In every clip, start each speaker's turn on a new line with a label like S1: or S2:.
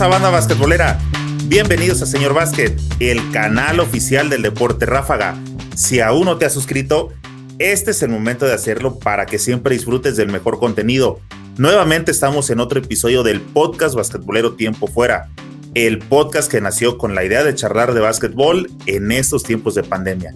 S1: pasa, banda basquetbolera? Bienvenidos a Señor Básquet, el canal oficial del deporte ráfaga. Si aún no te has suscrito, este es el momento de hacerlo para que siempre disfrutes del mejor contenido. Nuevamente estamos en otro episodio del podcast basquetbolero Tiempo Fuera, el podcast que nació con la idea de charlar de básquetbol en estos tiempos de pandemia.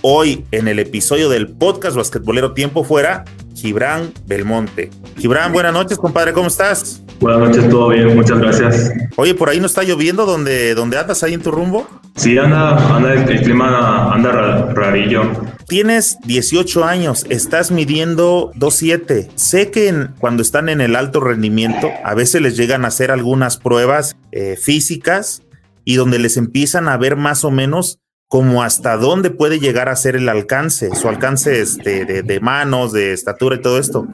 S1: Hoy, en el episodio del podcast basquetbolero Tiempo Fuera, Gibran Belmonte. Gibran, buenas noches, compadre, ¿cómo estás?
S2: Buenas noches, todo bien, muchas gracias.
S1: Oye, ¿por ahí no está lloviendo donde, donde andas ahí en tu rumbo?
S2: Sí, anda, anda el, clima anda rarillo.
S1: Tienes 18 años, estás midiendo 2.7. Sé que cuando están en el alto rendimiento, a veces les llegan a hacer algunas pruebas eh, físicas y donde les empiezan a ver más o menos como hasta dónde puede llegar a ser el alcance, su alcance este, de, manos, de estatura y todo esto.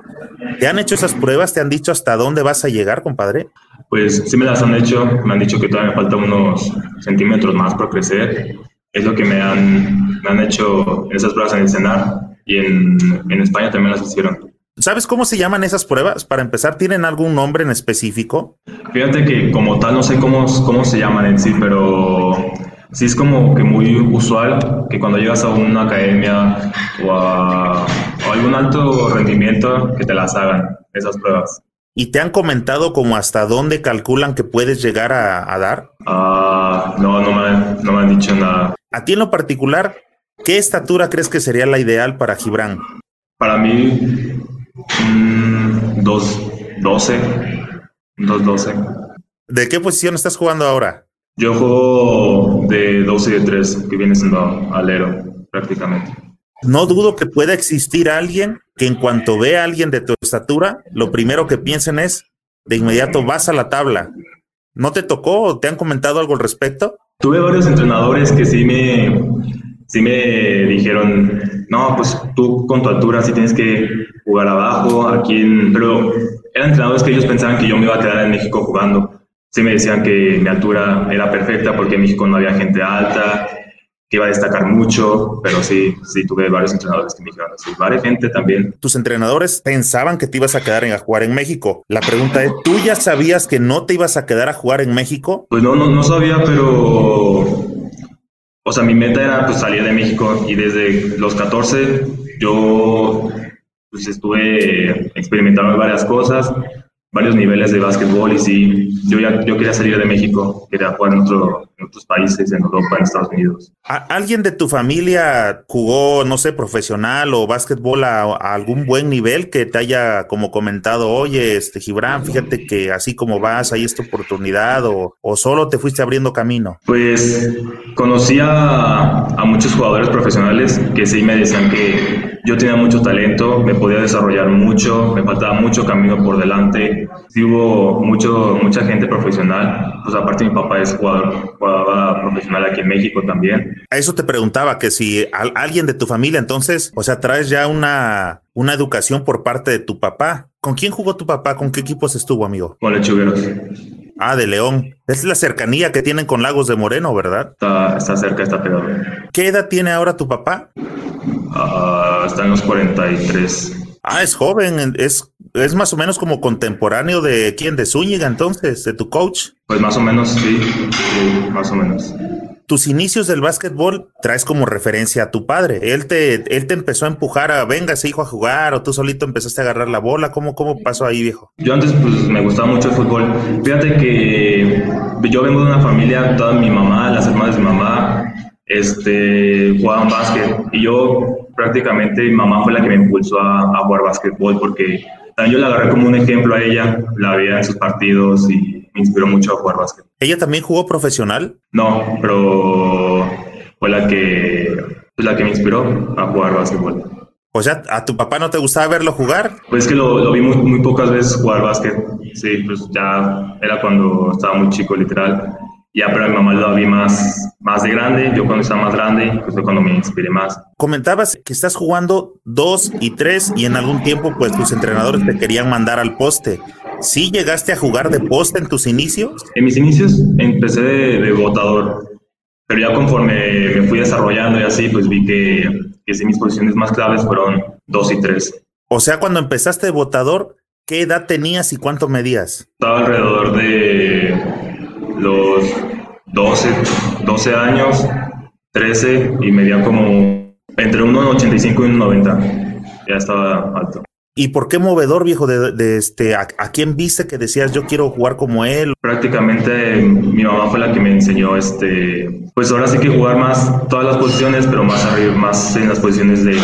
S1: ¿Te han hecho esas pruebas? ¿Te han dicho hasta dónde vas a llegar, compadre?
S2: Pues sí me las han hecho, me han dicho que todavía me faltan unos centímetros más por crecer. Es lo que me han, me han hecho esas pruebas en el CENAR y en, en España también las hicieron.
S1: ¿Sabes cómo se llaman esas pruebas? Para empezar, ¿tienen algún nombre en específico?
S2: Fíjate que como tal no sé cómo, cómo se llaman en sí, pero sí es como que muy usual que cuando llegas a una academia o a, algún alto rendimiento que te las hagan esas pruebas.
S1: ¿Y te han comentado como hasta dónde calculan que puedes llegar a, dar?
S2: Ah, no, no me, no me han dicho nada.
S1: A ti en lo particular, ¿qué estatura crees que sería la ideal para Gibran?
S2: Para mí, mmm, 2.12. 2.12.
S1: ¿De qué posición estás jugando ahora?
S2: Yo juego de 12 y de 3, que viene siendo alero prácticamente.
S1: No dudo que pueda existir alguien que en cuanto ve a alguien de tu estatura, lo primero que piensen es, de inmediato vas a la tabla. ¿No te tocó o te han comentado algo al respecto?
S2: Tuve varios entrenadores que sí me, sí me dijeron, no, pues tú con tu altura sí tienes que jugar abajo, aquí en... Pero eran entrenadores que ellos pensaban que yo me iba a quedar en México jugando sí me decían que mi altura era perfecta porque en México no había gente alta, que iba a destacar mucho, pero sí, sí tuve varios entrenadores que me dijeron así, varias gente también.
S1: Tus entrenadores pensaban que te ibas a quedar en, a jugar en México. La pregunta es, ¿tú ya sabías que no te ibas a quedar a jugar en México?
S2: Pues no, no, no sabía, pero... O sea, mi meta era pues salir de México y desde los 14 yo pues estuve experimentando varias cosas varios niveles de básquetbol y sí, yo ya yo quería salir de México, quería jugar en, otro, en otros países, en Europa, en Estados Unidos.
S1: ¿Alguien de tu familia jugó, no sé, profesional o básquetbol a, algún buen nivel que te haya como comentado, oye, este Gibran, fíjate que así como vas, hay esta oportunidad o, o solo te fuiste abriendo camino?
S2: Pues conocí a, a muchos jugadores profesionales que sí me decían que yo tenía mucho talento, me podía desarrollar mucho, me faltaba mucho camino por delante. Sí hubo mucho, mucha gente profesional, pues aparte mi papá es jugador, jugaba profesional aquí en México también.
S1: A eso te preguntaba, que si alguien de tu familia, entonces, o sea, traes ya una, una educación por parte de tu papá. ¿Con quién jugó tu papá? ¿Con qué equipos estuvo, amigo?
S2: Con Lechugueros.
S1: Ah, de León. Es la cercanía que tienen con Lagos de Moreno, ¿verdad?
S2: Está, está cerca, está pegado.
S1: ¿Qué edad tiene ahora tu papá?
S2: Uh, está en los 43.
S1: Ah, es joven, es, es más o menos como contemporáneo de quién, de Zúñiga entonces, de tu coach.
S2: Pues más o menos, sí, sí más o menos
S1: tus inicios del básquetbol traes como referencia a tu padre. Él te, él te empezó a empujar a, venga, ese hijo, a jugar, o tú solito empezaste a agarrar la bola. ¿Cómo, cómo pasó ahí, viejo?
S2: Yo antes, pues, me gustaba mucho el fútbol. Fíjate que yo vengo de una familia, toda mi mamá, las hermanas de mi mamá, este, jugaban básquet. Y yo, prácticamente, mi mamá fue la que me impulsó a, a jugar básquetbol, porque yo la agarré como un ejemplo a ella, la veía en sus partidos y me inspiró mucho a jugar básquet.
S1: ¿Ella también jugó profesional?
S2: No, pero fue la que, la que me inspiró a jugar básquetbol.
S1: O sea, ¿a tu papá no te gustaba verlo jugar?
S2: Pues que lo, lo vi muy, muy, pocas veces jugar básquet. Sí, pues ya era cuando estaba muy chico, literal. Ya, pero mi mamá lo vi más, más de grande. Yo cuando estaba más grande, pues fue cuando me inspiré más.
S1: Comentabas que estás jugando dos y tres y en algún tiempo, pues tus entrenadores te querían mandar al poste. ¿Sí llegaste a jugar de poste en tus inicios?
S2: En mis inicios empecé de, de votador, pero ya conforme me fui desarrollando y así, pues vi que, que sí, mis posiciones más claves fueron dos y tres.
S1: O sea, cuando empezaste de votador, ¿qué edad tenías y cuánto medías?
S2: Estaba alrededor de los 12, 12 años, 13 y medía como entre 1,85 y 1,90. Ya estaba alto.
S1: ¿Y por qué movedor, viejo? De, este, a, quién viste que decías yo quiero jugar como él?
S2: Prácticamente mi mamá fue la que me enseñó, este, pues ahora sí que jugar más todas las posiciones, pero más arriba, más en las posiciones de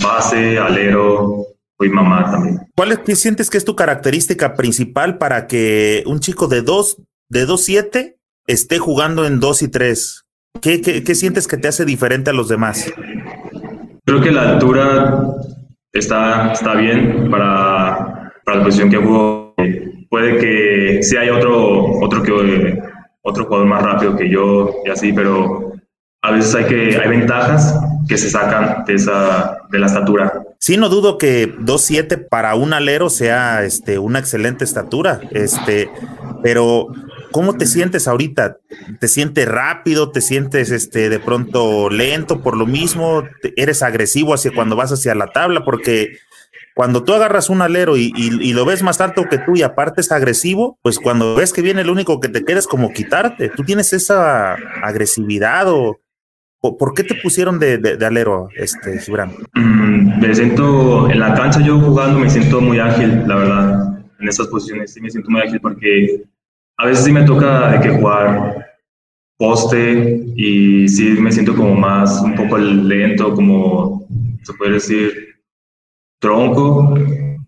S2: base, alero, y mamá también.
S1: ¿Cuál es, sientes que es tu característica principal para que un chico de 2, de 2-7 esté jugando en 2 y 3? ¿Qué, ¿Qué, qué, sientes que te hace diferente a los demás?
S2: Creo que la altura está, está bien para, para la posición que jugó. Puede que sí haya otro, otro, que, otro jugador más rápido que yo y así, pero a veces hay, que, hay ventajas que se sacan de, esa, de la estatura.
S1: Sí, no dudo que 2-7 para un alero sea este, una excelente estatura, este, pero ¿cómo te sientes ahorita? ¿Te sientes rápido? ¿Te sientes este, de pronto lento por lo mismo? ¿Eres agresivo hacia cuando vas hacia la tabla? Porque cuando tú agarras un alero y, lo ves más alto que tú y aparte es agresivo, pues cuando ves que viene el único que te queda es como quitarte. ¿Tú tienes esa agresividad o, ¿Por qué te pusieron de, alero, este, Gibran?
S2: Mm, me siento, en la cancha yo jugando me siento muy ágil, la verdad. En esas posiciones sí me siento muy ágil porque a veces sí me toca de que jugar poste y sí me siento como más, un poco lento, como se puede decir, tronco,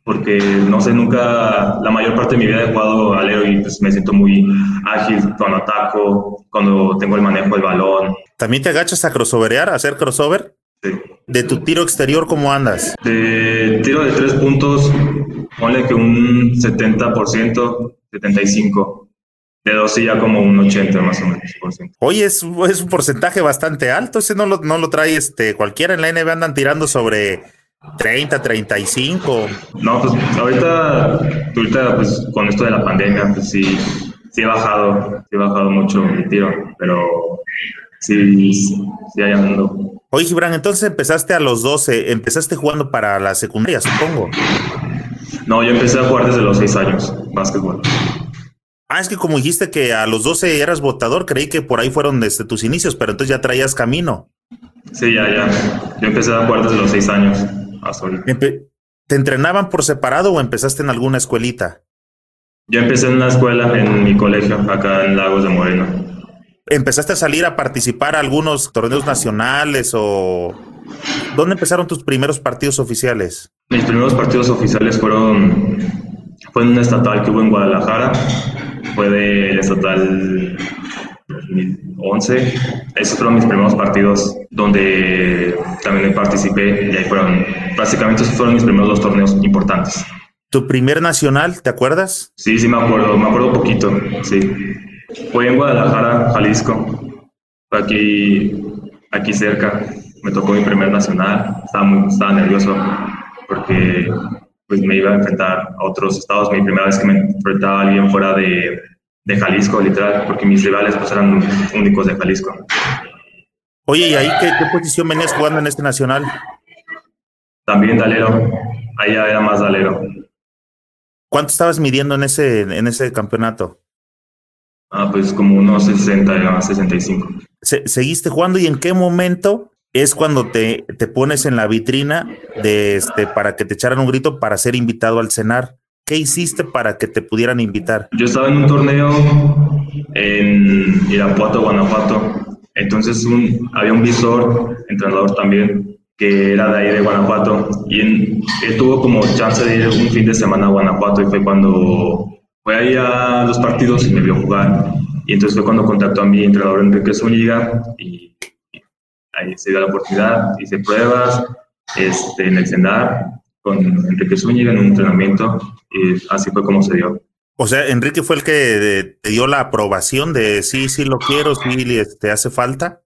S2: porque no sé, nunca, la mayor parte de mi vida he jugado alero y pues me siento muy ágil cuando ataco, cuando tengo el manejo del balón.
S1: ¿También te agachas a crossoverear, a hacer crossover?
S2: Sí.
S1: ¿De tu tiro exterior cómo andas?
S2: De tiro de tres puntos, ponle que un 70%, 75%. De dos sí ya como un 80 más o menos.
S1: Oye, es, es, un porcentaje bastante alto. Ese no lo, no lo trae este, cualquiera en la NBA andan tirando sobre 30, 35.
S2: No, pues ahorita, ahorita pues con esto de la pandemia, pues sí, sí he bajado, sí he bajado mucho mi tiro, pero sí, sí hay ando.
S1: Oye, Gibran, entonces empezaste a los 12, empezaste jugando para la secundaria, supongo.
S2: No, yo empecé a jugar desde los 6 años, básquetbol.
S1: Ah, es que como dijiste que a los 12 eras votador, creí que por ahí fueron desde tus inicios, pero entonces ya traías camino.
S2: Sí, ya, ya. Yo empecé a jugar desde los 6 años.
S1: ¿Te entrenaban por separado o empezaste en alguna escuelita?
S2: Yo empecé en una escuela en mi colegio, acá en Lagos de Moreno.
S1: ¿Empezaste a salir a participar a algunos torneos nacionales o dónde empezaron tus primeros partidos oficiales?
S2: Mis primeros partidos oficiales fueron fue en un estatal que hubo en Guadalajara, fue del estatal 2011. Esos fueron mis primeros partidos donde también participé y ahí fueron, básicamente esos fueron mis primeros dos torneos importantes.
S1: ¿Tu primer nacional, te acuerdas?
S2: Sí, sí me acuerdo, me acuerdo poquito, sí. Fue en Guadalajara, Jalisco, fue aquí, aquí cerca, me tocó mi primer nacional, estaba, muy, estaba nervioso porque pues me iba a enfrentar a otros estados, mi primera vez que me enfrentaba a alguien fuera de, de Jalisco, literal, porque mis rivales pues eran únicos de Jalisco.
S1: Oye, ¿y ahí qué, posición venías jugando en este nacional?
S2: También dalero, ahí ya era más dalero.
S1: ¿Cuánto estabas midiendo en ese, en ese campeonato?
S2: Ah, pues como unos 60, 65.
S1: ¿Seguiste jugando y en qué momento es cuando te, te pones en la vitrina de este, para que te echaran un grito para ser invitado al cenar? ¿Qué hiciste para que te pudieran invitar?
S2: Yo estaba en un torneo en Irapuato, Guanajuato. Entonces había un visor, entrenador también, que era de ahí de Guanajuato. Y él tuvo como chance de ir un fin de semana a Guanajuato y fue cuando fue ahí a los partidos y me vio jugar. Y entonces fue cuando contactó a mi entrenador Enrique Zúñiga y, ahí se dio la oportunidad, hice pruebas este, en el cenar con Enrique Zúñiga en un entrenamiento y así fue como se dio.
S1: O sea, Enrique fue el que te dio la aprobación de sí, sí lo quiero, sí te este, hace falta.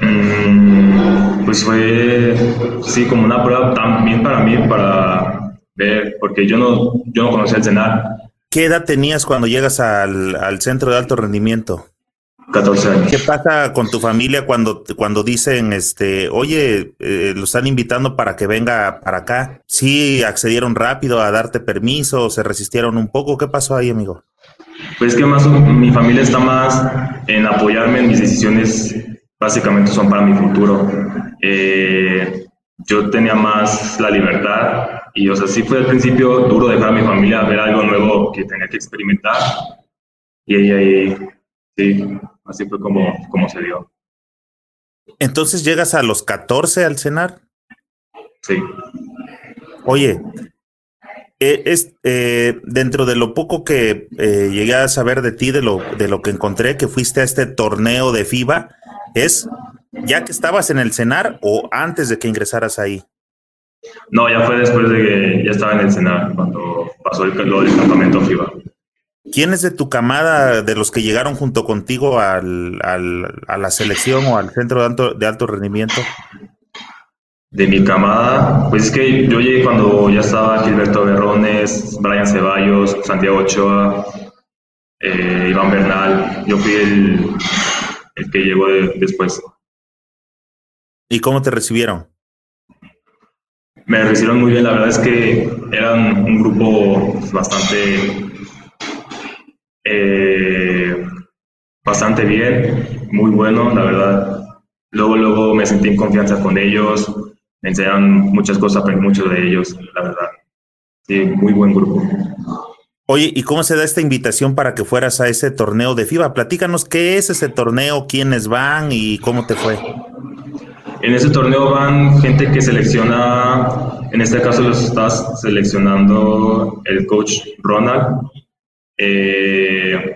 S2: Mm, pues fue, sí, como una prueba también para mí, para ver, porque yo no, yo no conocía el cenar.
S1: ¿Qué edad tenías cuando llegas al, al centro de alto rendimiento?
S2: 14 años.
S1: ¿Qué pasa con tu familia cuando, cuando dicen, este, oye, eh, lo están invitando para que venga para acá? ¿Sí accedieron rápido a darte permiso? ¿Se resistieron un poco? ¿Qué pasó ahí, amigo?
S2: Pues que más mi familia está más en apoyarme en mis decisiones, básicamente son para mi futuro. Eh, yo tenía más la libertad y, o sea, sí fue al principio duro dejar a mi familia ver algo nuevo que tenía que experimentar. Y ahí, ahí sí, así fue como, como se dio.
S1: Entonces llegas a los 14 al cenar.
S2: Sí.
S1: Oye, eh, es, eh, dentro de lo poco que eh, llegué a saber de ti, de lo, de lo que encontré, que fuiste a este torneo de FIBA, es ya que estabas en el cenar o antes de que ingresaras ahí.
S2: No, ya fue después de que ya estaba en el cenar, cuando pasó el, lo del campamento FIBA.
S1: ¿Quién es de tu camada, de los que llegaron junto contigo al, al, a la selección o al centro de alto, de alto rendimiento?
S2: De mi camada, pues es que yo llegué cuando ya estaba Gilberto Berrones, Brian Ceballos, Santiago Ochoa, eh, Iván Bernal. Yo fui el, el que llegó de, después.
S1: ¿Y cómo te recibieron?
S2: Me recibieron muy bien, la verdad es que eran un grupo bastante eh, bastante bien, muy bueno, la verdad. Luego, luego me sentí en confianza con ellos, me enseñaron muchas cosas, aprendí mucho de ellos, la verdad. Sí, muy buen grupo.
S1: Oye, ¿y cómo se da esta invitación para que fueras a ese torneo de FIBA? Platícanos qué es ese torneo, quiénes van y cómo te fue.
S2: En ese torneo van gente que selecciona, en este caso los estás seleccionando el coach Ronald, eh,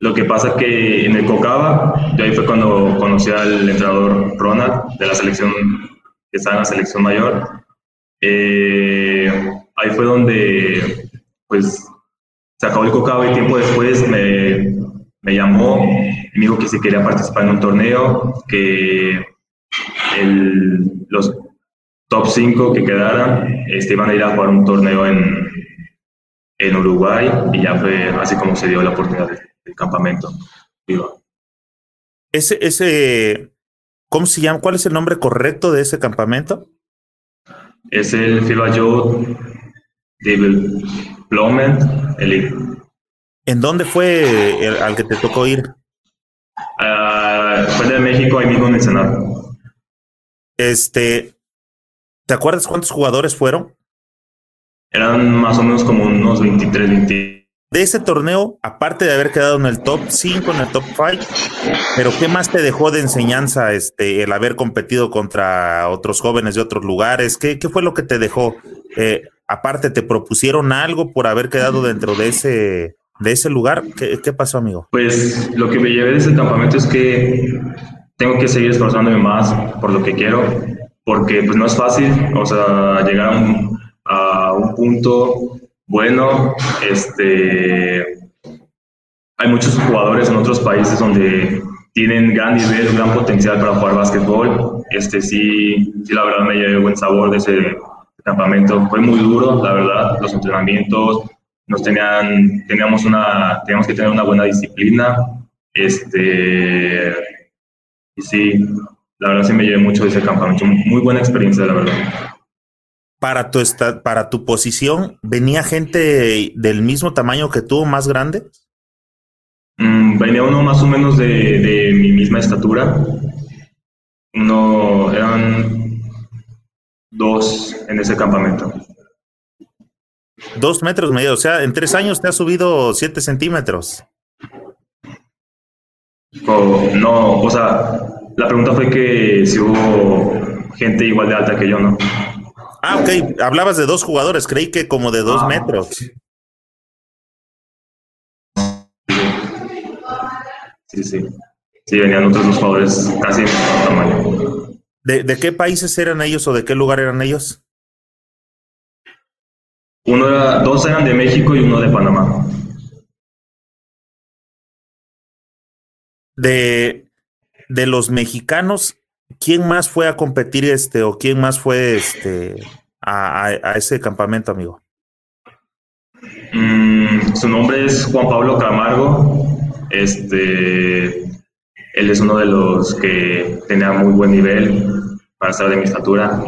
S2: lo que pasa que en el Cocaba, yo ahí fue cuando conocí al entrenador Ronald de la selección, que está en la selección mayor. Eh, ahí fue donde, pues, se acabó el Cocaba y tiempo después me, me llamó y me dijo que si quería participar en un torneo, que el, los top 5 que quedaran este, iban a ir a jugar un torneo en, en Uruguay y ya fue así como se dio la oportunidad del, campamento.
S1: Ese, ese, ¿cómo se llama? ¿Cuál es el nombre correcto de ese campamento?
S2: Es el FIBA Youth Development Elite.
S1: ¿En dónde fue el, al que te tocó ir?
S2: Uh, fue de México, ahí mismo en el Senado.
S1: Este, ¿te acuerdas cuántos jugadores fueron?
S2: Eran más o menos como unos 23, 20.
S1: De ese torneo, aparte de haber quedado en el top 5, en el top 5, pero ¿qué más te dejó de enseñanza este, el haber competido contra otros jóvenes de otros lugares? ¿Qué, qué fue lo que te dejó? Eh, aparte, ¿te propusieron algo por haber quedado dentro de ese, de ese lugar? ¿Qué, ¿Qué pasó, amigo?
S2: Pues lo que me llevé de ese campamento es que tengo que seguir esforzándome más por lo que quiero, porque pues no es fácil, o sea, llegar a un, a un punto bueno. Este, hay muchos jugadores en otros países donde tienen gran nivel, gran potencial para jugar básquetbol. Este sí, sí la verdad me llevé buen sabor de ese campamento. Fue muy duro, la verdad, los entrenamientos, nos tenían, teníamos una, teníamos que tener una buena disciplina. Este, y sí, la verdad sí me llevé mucho de ese campamento. Muy buena experiencia, la verdad
S1: para tu, para tu posición, ¿venía gente del mismo tamaño que tú, más grande?
S2: Mm, venía uno más o menos de, de, mi misma estatura. Uno, eran dos en ese campamento.
S1: Dos metros medio, o sea, en tres años te has subido siete centímetros.
S2: Oh, no, o sea, la pregunta fue que si hubo gente igual de alta que yo, ¿no?
S1: Ah, ok. Hablabas de dos jugadores. Creí que como de dos ah, metros.
S2: Sí, sí. Sí, venían otros dos jugadores casi de tamaño.
S1: ¿De, ¿De qué países eran ellos o de qué lugar eran ellos?
S2: Uno era, dos eran de México y uno de Panamá.
S1: De, de los mexicanos, ¿quién más fue a competir este o quién más fue este a, ese campamento, amigo?
S2: Mm, su nombre es Juan Pablo Camargo. Este, él es uno de los que tenía muy buen nivel para estar de mi estatura.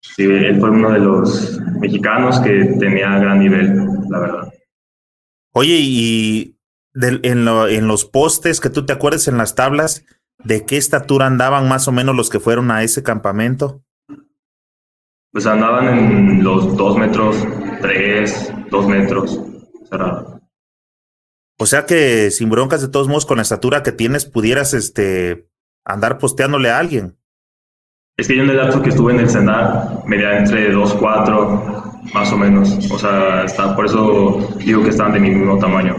S2: Sí, él fue uno de los mexicanos que tenía gran nivel, la verdad.
S1: Oye, y en, en los postes que tú te acuerdes en las tablas, ¿de qué estatura andaban más o menos los que fueron a ese campamento?
S2: Pues andaban en los dos metros, tres, dos metros, cerrado.
S1: O sea que sin broncas de todos modos con la estatura que tienes pudieras este andar posteándole a alguien.
S2: Es que yo en el lapso que estuve en el CENAR medía entre 2'4, más o menos. O sea, está, por eso digo que están de mi mismo tamaño.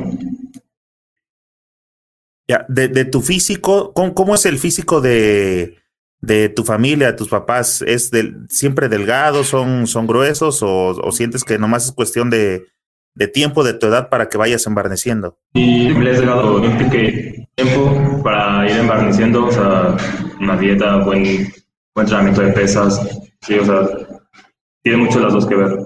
S1: Ya, de, de tu físico, ¿cómo, ¿cómo, es el físico de, de tu familia, de tus papás? ¿Es del, siempre delgado, son, son gruesos o, o sientes que nomás es cuestión de, de tiempo de tu edad para que vayas embarneciendo?
S2: Y les he dado tiempo para ir embarneciendo, o sea, una dieta, buen, buen entrenamiento de pesas, sí, o sea, tiene mucho las dos que ver.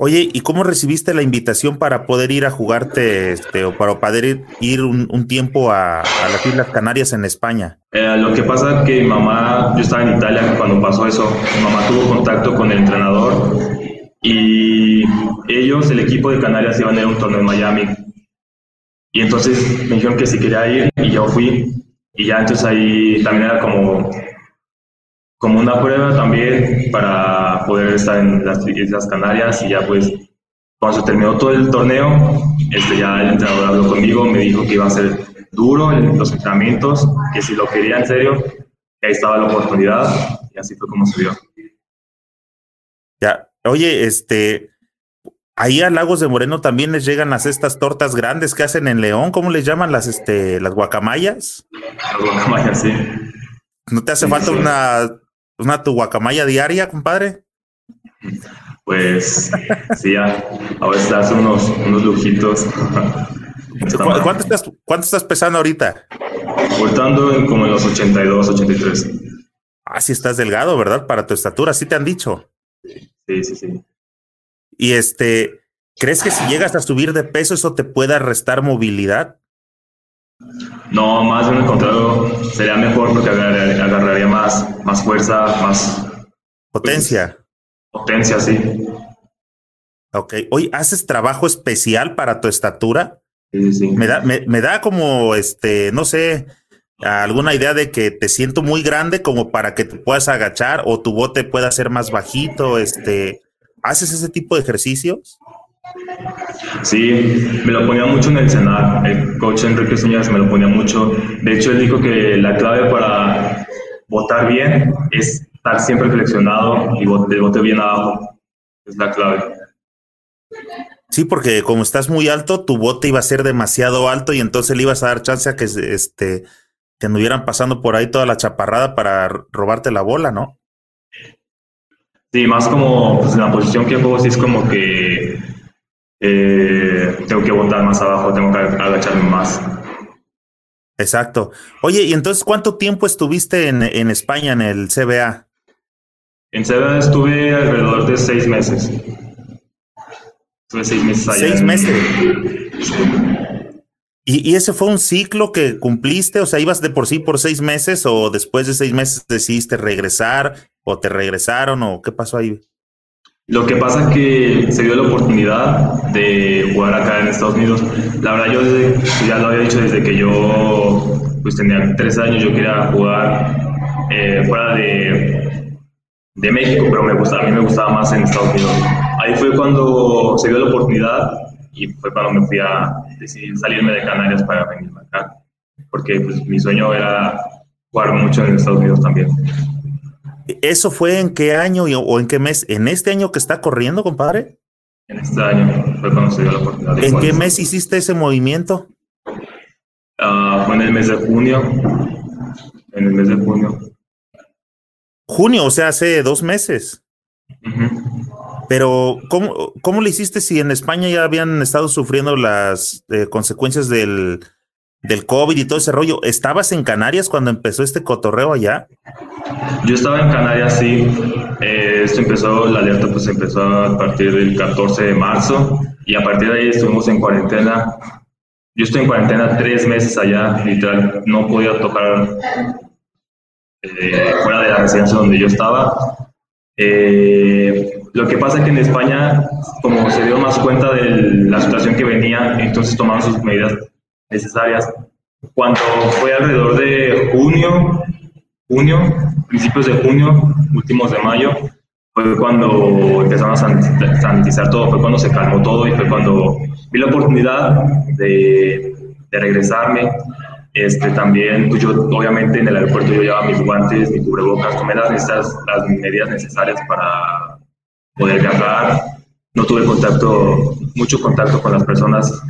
S1: Oye, ¿y cómo recibiste la invitación para poder ir a jugarte este, o para poder ir, un, tiempo a, a, las Islas Canarias en España?
S2: Eh, lo que pasa es que mi mamá, yo estaba en Italia cuando pasó eso, mi mamá tuvo contacto con el entrenador y ellos, el equipo de Canarias, iban a ir a un torneo en Miami. Y entonces me dijeron que si quería ir y yo fui. Y ya entonces ahí también era como, como una prueba también para poder estar en las Islas Canarias. Y ya pues cuando se terminó todo el torneo, este, ya el entrenador habló conmigo, me dijo que iba a ser duro en los entrenamientos, que si lo quería en serio, ahí estaba la oportunidad y así fue como se dio.
S1: Ya, Oye, este, ahí a Lagos de Moreno también les llegan las estas tortas grandes que hacen en León, ¿cómo les llaman las este las guacamayas?
S2: Las guacamayas, sí.
S1: ¿No te hace sí, falta sí. una una tu guacamaya diaria, compadre?
S2: Pues sí, ya. a veces hace unos unos lujitos.
S1: ¿Cu ¿Cuánto estás, ¿Cuánto estás pesando ahorita?
S2: Voltando en como en los 82, 83.
S1: Ah, sí estás delgado, ¿verdad? Para tu estatura, sí te han dicho.
S2: Sí, sí, sí.
S1: Y este, ¿crees que si llegas a subir de peso eso te pueda restar movilidad?
S2: No, más bien al contrario, sería mejor porque agarraría, agarraría más, más fuerza, más
S1: potencia.
S2: Pues, potencia, sí.
S1: Ok. Hoy haces trabajo especial para tu estatura.
S2: Sí, sí, sí.
S1: Me da, me, me da como este, no sé, alguna idea de que te siento muy grande como para que te puedas agachar o tu bote pueda ser más bajito, este, ¿haces ese tipo de ejercicios?
S2: Sí, me lo ponía mucho en el cenar. El coach Enrique Zúñez me lo ponía mucho. De hecho, él dijo que la clave para botar bien es estar siempre flexionado y el bote bien abajo. Es la clave.
S1: Sí, porque como estás muy alto, tu bote iba a ser demasiado alto y entonces le ibas a dar chance a que este, te anduvieran pasando por ahí toda la chaparrada para robarte la bola, ¿no?
S2: Sí, más como pues, en la posición que juego, sí es como que eh, tengo que botar más abajo, tengo que agacharme más.
S1: Exacto. Oye, ¿y entonces cuánto tiempo estuviste en, en España, en el CBA?
S2: En CBA estuve alrededor de seis meses. Estuve seis meses allá.
S1: ¿Seis
S2: en...
S1: meses?
S2: Sí.
S1: ¿Y, ¿Y, ese fue un ciclo que cumpliste? O sea, ¿ibas de por sí por seis meses o después de seis meses decidiste regresar o te regresaron o qué pasó ahí?
S2: Lo que pasa es que se dio la oportunidad de jugar acá en Estados Unidos. La verdad, yo desde, ya lo había dicho desde que yo pues tenía tres años, yo quería jugar eh, fuera de, de México, pero me gustaba, a mí me gustaba más en Estados Unidos. Ahí fue cuando se dio la oportunidad y fue cuando me fui a decidir salirme de Canarias para venirme acá, porque pues, mi sueño era jugar mucho en Estados Unidos también.
S1: ¿Eso fue en qué año o en qué mes? ¿En este año que está corriendo, compadre?
S2: En este año fue cuando se dio la oportunidad.
S1: ¿En qué mes hiciste ese movimiento?
S2: Uh, fue en el mes de junio. En el mes de junio.
S1: Junio, o sea, hace dos meses.
S2: Uh -huh.
S1: Pero, ¿cómo, ¿cómo le hiciste si en España ya habían estado sufriendo las eh, consecuencias del, del COVID y todo ese rollo? ¿Estabas en Canarias cuando empezó este cotorreo allá?
S2: Yo estaba en Canarias, sí. Eh, esto empezó, la alerta pues empezó a partir del 14 de marzo y a partir de ahí estuvimos en cuarentena. Yo estoy en cuarentena tres meses allá, literal, no podía tocar eh, fuera de la residencia donde yo estaba Eh, lo que pasa es que en España, como se dio más cuenta de la situación que venía, entonces tomaron sus medidas necesarias. Cuando fue alrededor de junio, junio, principios de junio, últimos de mayo, fue cuando empezaron a sanitizar todo, fue cuando se calmó todo y fue cuando vi la oportunidad de, de regresarme. Este, también, pues yo obviamente en el aeropuerto yo llevaba mis guantes, mi cubrebocas, tomé las, las medidas necesarias para poder viajar. No tuve contacto, mucho contacto con las personas.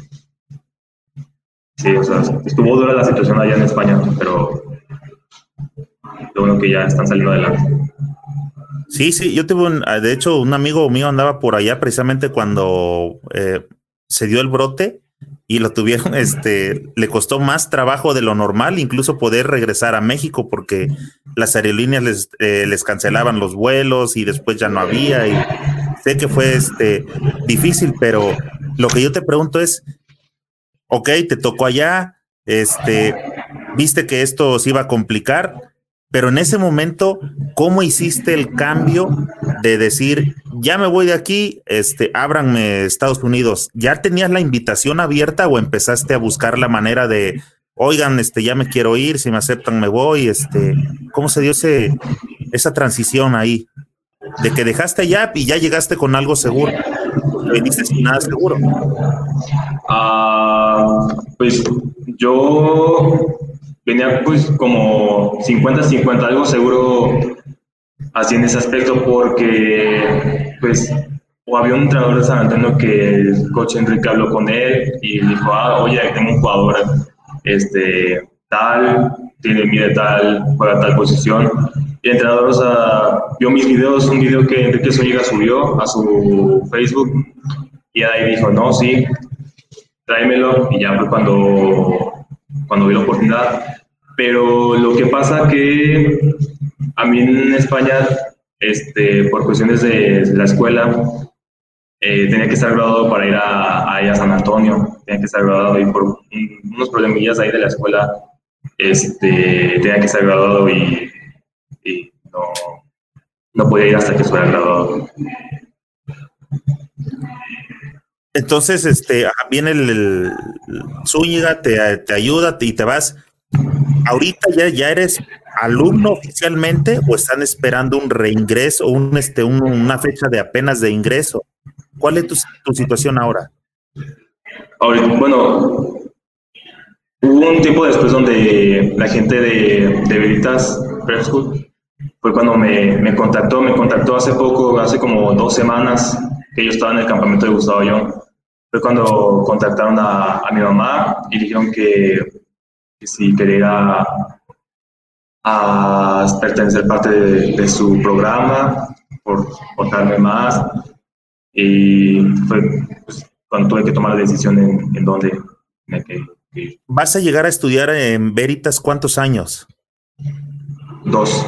S2: Sí, o sea, estuvo dura la situación allá en España, pero lo bueno que ya están saliendo adelante.
S1: Sí, sí, yo tuve un, de hecho, un amigo mío andaba por allá precisamente cuando eh, se dio el brote y lo tuvieron, este, le costó más trabajo de lo normal, incluso poder regresar a México porque las aerolíneas les, eh, les cancelaban los vuelos y después ya no había y sé que fue este, difícil, pero lo que yo te pregunto es, ok, te tocó allá, este, viste que esto se iba a complicar, pero en ese momento, ¿cómo hiciste el cambio de decir, ya me voy de aquí, este, ábranme Estados Unidos? ¿Ya tenías la invitación abierta o empezaste a buscar la manera de, oigan, este, ya me quiero ir, si me aceptan me voy, este, ¿cómo se dio ese, esa transición ahí? De que dejaste ya y ya llegaste con algo seguro. Viniste sin nada seguro.
S2: Ah, pues yo venía pues como 50-50, algo seguro así en ese aspecto porque pues o había un entrenador de San Antonio que el coach Enrique habló con él y dijo, ah, oye, tengo un jugador este, tal, tiene mide tal, juega tal posición. Y el entrenador vio mis videos, un video que Enrique Zúñiga subió a su Facebook y ahí dijo, no, sí, tráemelo. Y ya fue cuando, cuando vi la oportunidad. Pero lo que pasa que a mí en España, este, por cuestiones de la escuela, eh, tenía que estar graduado para ir a, a, San Antonio, tenía que estar graduado y por unos problemillas ahí de la escuela, este, tenía que estar graduado y, no, no podía ir hasta que fuera graduado.
S1: Entonces, este, viene el, el Zúñiga, te, ayuda y te vas ahorita ya, ya eres alumno oficialmente o están esperando un reingreso un, este, una fecha de apenas de ingreso? ¿Cuál es tu, situación ahora?
S2: bueno, hubo un tiempo después donde la gente de, Veritas Prep School fue cuando me, me, contactó, me contactó hace poco, hace como dos semanas que yo estaba en el campamento de Gustavo Young. Fue cuando contactaron a, a mi mamá y dijeron que que si quería a pertenecer parte de, su programa, por, por más. Y fue pues, cuando tuve que tomar la decisión en, en dónde me quedé.
S1: ¿Vas a llegar a estudiar en Veritas cuántos años?
S2: Dos.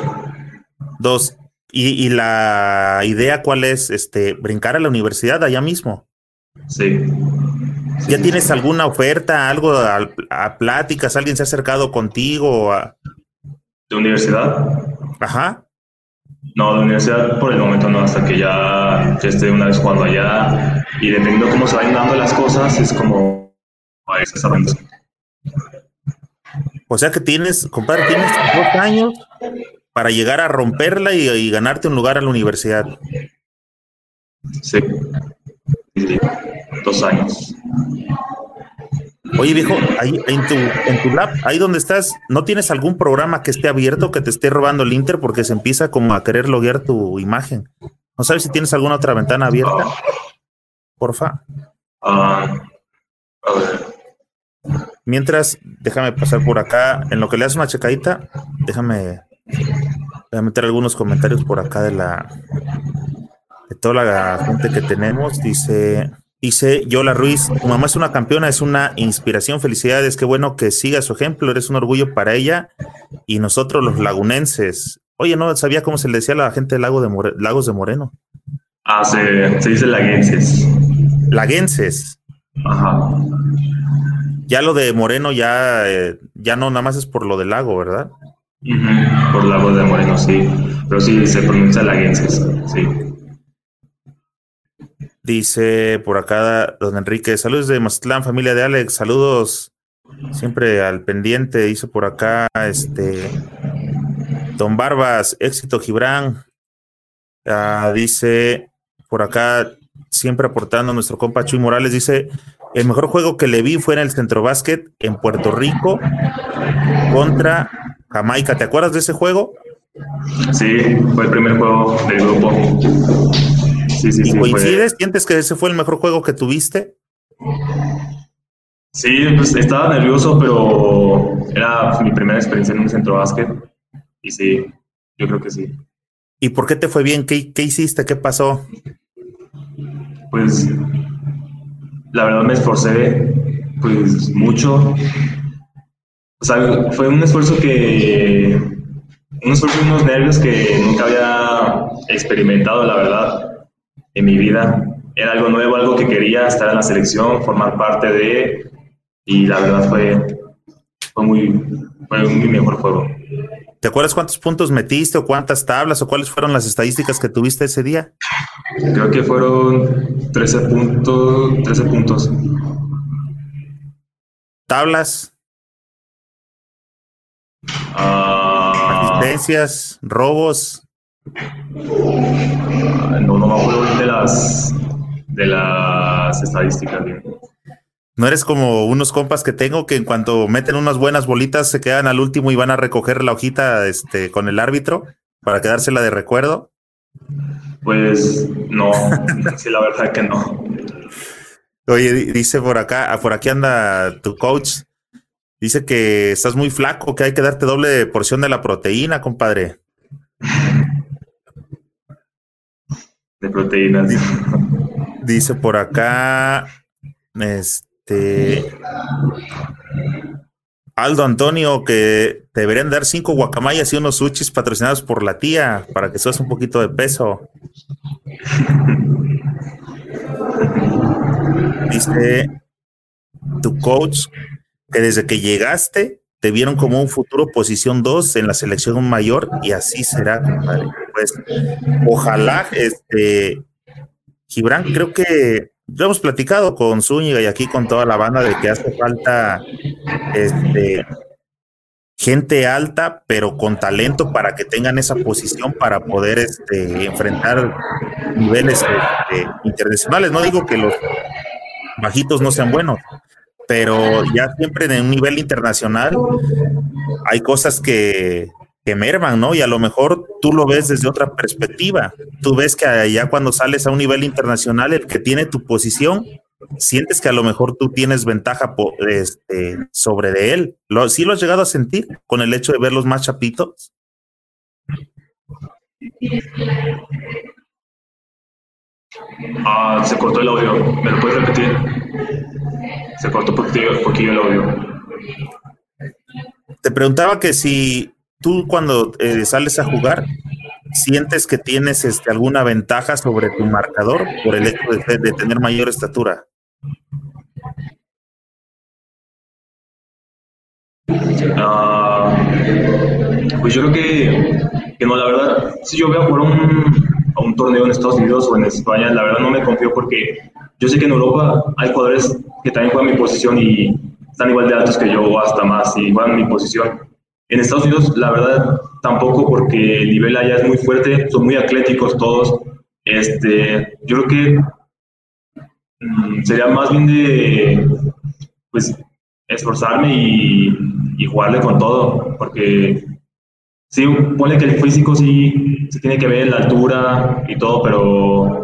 S1: Dos. ¿Y, ¿Y, la idea cuál es? Este, brincar a la universidad allá mismo.
S2: Sí.
S1: ¿Ya tienes alguna oferta, algo a, pláticas? ¿Alguien se ha acercado contigo?
S2: ¿De universidad?
S1: Ajá.
S2: No, de universidad por el momento no, hasta que ya, esté una vez jugando allá. Y dependiendo cómo se vayan dando las cosas, es como
S1: O sea que tienes, compadre, tienes dos años para llegar a romperla y, ganarte un lugar a la universidad.
S2: Sí. sí dos años.
S1: Oye, viejo, ahí en tu, en tu lab, ahí donde estás, ¿no tienes algún programa que esté abierto que te esté robando el Inter porque se empieza como a querer loguear tu imagen? ¿No sabes si tienes alguna otra ventana abierta? Porfa.
S2: Ah,
S1: Mientras, déjame pasar por acá. En lo que le das una checadita, déjame, déjame meter algunos comentarios por acá de la de toda la gente que tenemos. Dice. Dice Yola Ruiz, tu mamá es una campeona, es una inspiración, felicidades, qué bueno que siga su ejemplo, eres un orgullo para ella y nosotros los lagunenses. Oye, no sabía cómo se le decía a la gente de Lago de Lagos de Moreno.
S2: Ah, se, dice laguenses.
S1: Laguenses.
S2: Ajá.
S1: Ya lo de Moreno ya, eh, ya no, nada más es por lo del lago, ¿verdad?
S2: por Lago de Moreno, sí. pero sí se pronuncia laguenses, sí.
S1: Dice por acá don Enrique, saludos de Mazatlán, familia de Alex, saludos siempre al pendiente, dice por acá este Don Barbas, éxito Gibran, ah, dice por acá siempre aportando nuestro compa Chuy Morales, dice el mejor juego que le vi fue en el Centro Básquet en Puerto Rico contra Jamaica. ¿Te acuerdas de ese juego?
S2: Sí, fue el primer juego del grupo.
S1: Sí, sí, ¿Y coincides? ¿Sientes que ese fue el mejor juego que tuviste?
S2: Sí, pues estaba nervioso, pero era mi primera experiencia en un centro básquet. Y sí, yo creo que sí.
S1: ¿Y por qué te fue bien? ¿Qué, qué hiciste? ¿Qué pasó?
S2: Pues la verdad me esforcé pues mucho. O sea, fue un esfuerzo que, un esfuerzo y unos nervios que nunca había experimentado, la verdad, en mi vida. Era algo nuevo, algo que quería estar en la selección, formar parte de, y la verdad fue, fue muy, fue mi mejor juego.
S1: ¿Te acuerdas cuántos puntos metiste o cuántas tablas o cuáles fueron las estadísticas que tuviste ese día?
S2: Creo que fueron 13 puntos. 13 puntos.
S1: ¿Tablas? Ah. asistencias, robos.
S2: Ah, no, no me acuerdo de las de las estadísticas.
S1: No eres como unos compas que tengo que en cuanto meten unas buenas bolitas se quedan al último y van a recoger la hojita este, con el árbitro para quedársela de recuerdo.
S2: Pues no, sí, la verdad que no.
S1: Oye, dice por acá, ah, por aquí anda tu coach. Dice que estás muy flaco, que hay que darte doble porción de la proteína, compadre.
S2: De proteínas.
S1: Dice por acá, este Aldo Antonio, que te deberían dar cinco guacamayas y unos sushis patrocinados por la tía para que subas un poquito de peso. Dice tu coach que desde que llegaste te vieron como un futuro posición 2 en la selección mayor y así será, Pues ojalá, este, Gibran, creo que ya hemos platicado con Zúñiga y aquí con toda la banda de que hace falta este, gente alta, pero con talento para que tengan esa posición para poder este, enfrentar niveles este, internacionales. No digo que los bajitos no sean buenos, pero ya siempre en un nivel internacional hay cosas que que merman, ¿no? Y a lo mejor tú lo ves desde otra perspectiva. Tú ves que allá cuando sales a un nivel internacional, el que tiene tu posición, sientes que a lo mejor tú tienes ventaja este, sobre de él. ¿Lo, ¿Sí lo has llegado a sentir con el hecho de verlos más chapitos?
S2: Ah, se cortó el audio. ¿Me lo puedes repetir? Se cortó porque poquillo el audio.
S1: Te preguntaba que si tú cuando eh, sales a jugar, ¿sientes que tienes este, alguna ventaja sobre tu marcador por el hecho de, tener mayor estatura?
S2: Ah, pues yo creo que, no, la verdad, si yo voy a jugar un, a un torneo en Estados Unidos o en España, la verdad no me confío porque yo sé que en Europa hay jugadores que también juegan mi posición y están igual de altos que yo o hasta más y juegan mi posición en Estados Unidos, la verdad, tampoco porque el nivel allá es muy fuerte, son muy atléticos todos. Este, yo creo que mm, sería más bien de, pues, esforzarme y, y, jugarle con todo, porque sí, pone que el físico sí se tiene que ver la altura y todo, pero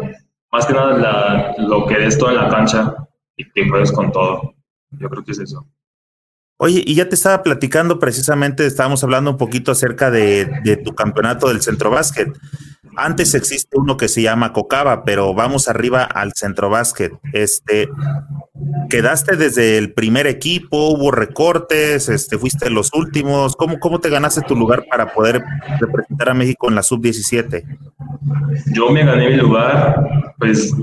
S2: más que nada lo que des todo en la cancha y que juegues con todo. Yo creo que es eso.
S1: Oye, y ya te estaba platicando precisamente, estábamos hablando un poquito acerca de, tu campeonato del centro básquet. Antes existe uno que se llama Cocaba, pero vamos arriba al centro básquet. Este, quedaste desde el primer equipo, hubo recortes, este, fuiste los últimos. ¿Cómo, cómo te ganaste tu lugar para poder representar a México en la sub-17?
S2: Yo me gané mi lugar, pues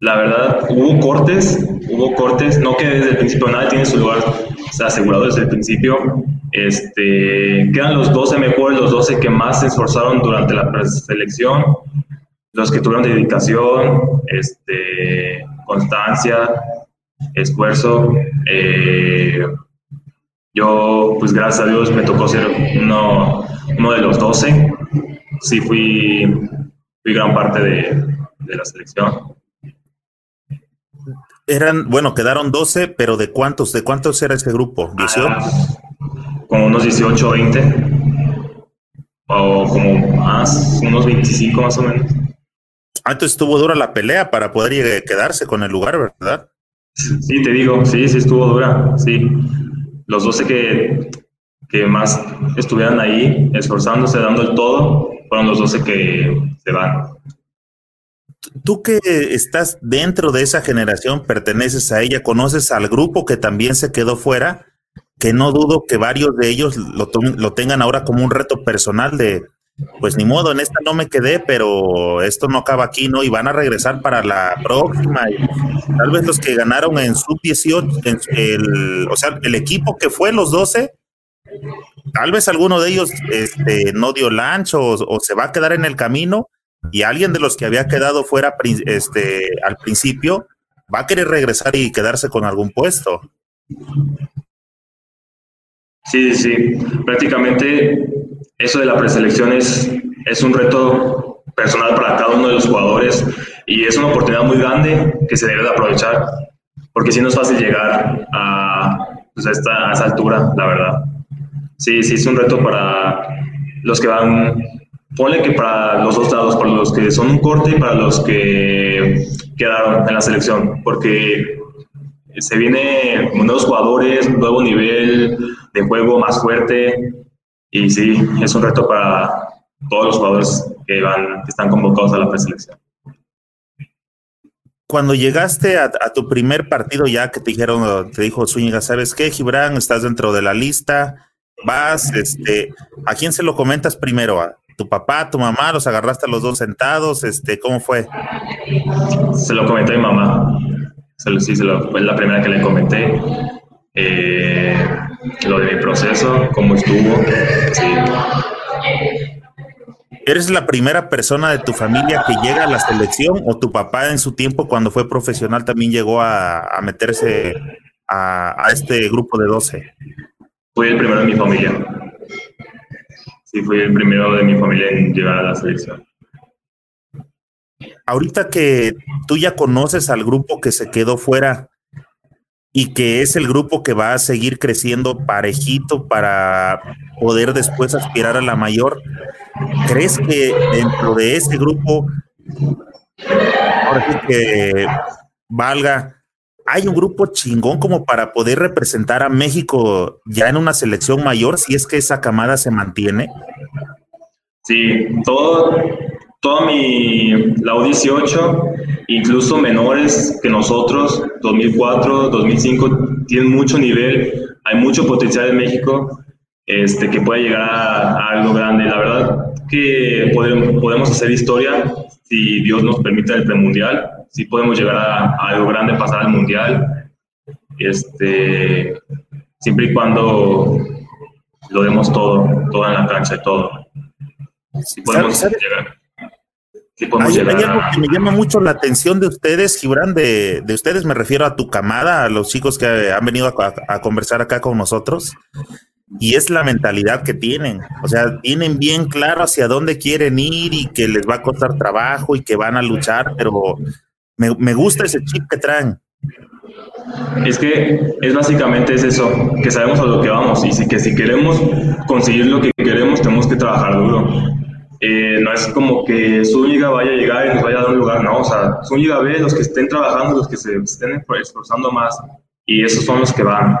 S2: la verdad, hubo cortes, hubo cortes, no que desde el principio nadie tiene su lugar asegurado desde el principio. Este, quedan los 12 mejores, los 12 que más se esforzaron durante la selección, los que tuvieron dedicación, este, constancia, esfuerzo. Eh, yo, pues gracias a Dios, me tocó ser uno, de los 12. Sí, fui, gran parte de la selección.
S1: Eran, bueno, quedaron 12, pero ¿de cuántos? ¿De cuántos era ese grupo? ¿18?
S2: Ah, como unos 18 o 20. O como más, unos 25 más o menos.
S1: Ah, entonces estuvo dura la pelea para poder quedarse con el lugar, ¿verdad?
S2: Sí, te digo, sí, sí estuvo dura, sí. Los 12 que, que más estuvieran ahí esforzándose, dando el todo, fueron los 12 que se van
S1: tú que estás dentro de esa generación, perteneces a ella, conoces al grupo que también se quedó fuera, que no dudo que varios de ellos lo, lo tengan ahora como un reto personal de, pues ni modo, en esta no me quedé, pero esto no acaba aquí, ¿no? Y van a regresar para la próxima. tal vez los que ganaron en sub-18, el, o sea, el equipo que fue los 12, tal vez alguno de ellos este, no dio lancho o se va a quedar en el camino y alguien de los que había quedado fuera este, al principio va a querer regresar y quedarse con algún puesto.
S2: Sí, sí, prácticamente eso de la preselección es, es un reto personal para cada uno de los jugadores y es una oportunidad muy grande que se debe de aprovechar, porque si no es fácil llegar a, pues, a, esta, a esa altura, la verdad. Sí, sí, es un reto para los que van ponle que para los dos lados, para los que son un corte y para los que quedaron en la selección, porque se viene nuevos jugadores, nuevo nivel de juego más fuerte y sí, es un reto para todos los jugadores que van, que están convocados a la preselección.
S1: Cuando llegaste a, tu primer partido ya que te dijeron, te dijo Zúñiga, ¿sabes qué, Gibran? Estás dentro de la lista, vas, este, ¿a quién se lo comentas primero? ¿A, tu papá, tu mamá, los agarraste a los dos sentados, este, ¿cómo fue?
S2: Se lo comenté a mi mamá, sí, se lo, fue la primera que le comenté, eh, lo de mi proceso, cómo estuvo, sí.
S1: ¿Eres la primera persona de tu familia que llega a la selección o tu papá en su tiempo cuando fue profesional también llegó a, meterse a, a, este grupo de 12?
S2: Fui el primero de mi familia sí fui el primero de mi familia en llegar a la selección.
S1: Ahorita que tú ya conoces al grupo que se quedó fuera y que es el grupo que va a seguir creciendo parejito para poder después aspirar a la mayor, ¿crees que dentro de ese grupo, valga hay un grupo chingón como para poder representar a México ya en una selección mayor, si es que esa camada se mantiene?
S2: Sí, todo, toda mi, la U18, incluso menores que nosotros, 2004, 2005, tienen mucho nivel, hay mucho potencial en México este, que puede llegar a, algo grande. La verdad que podemos, podemos hacer historia si Dios nos permite el premundial sí podemos llegar a, algo grande, pasar al mundial, este, siempre y cuando lo demos todo, todo en la cancha todo. Sí podemos llegar.
S1: Sí podemos hay, llegar algo que me llama mucho la atención de ustedes, Gibran, de, de, ustedes me refiero a tu camada, a los chicos que han venido a, a conversar acá con nosotros y es la mentalidad que tienen. O sea, tienen bien claro hacia dónde quieren ir y que les va a costar trabajo y que van a luchar, pero me, me gusta ese chip que traen.
S2: Es que es básicamente es eso, que sabemos a lo que vamos y si, que si queremos conseguir lo que queremos tenemos que trabajar duro. Eh, no es como que Zúñiga vaya a llegar y nos vaya a dar un lugar, no, o sea, Zúñiga ve los que estén trabajando, los que se estén esforzando más y esos son los que van.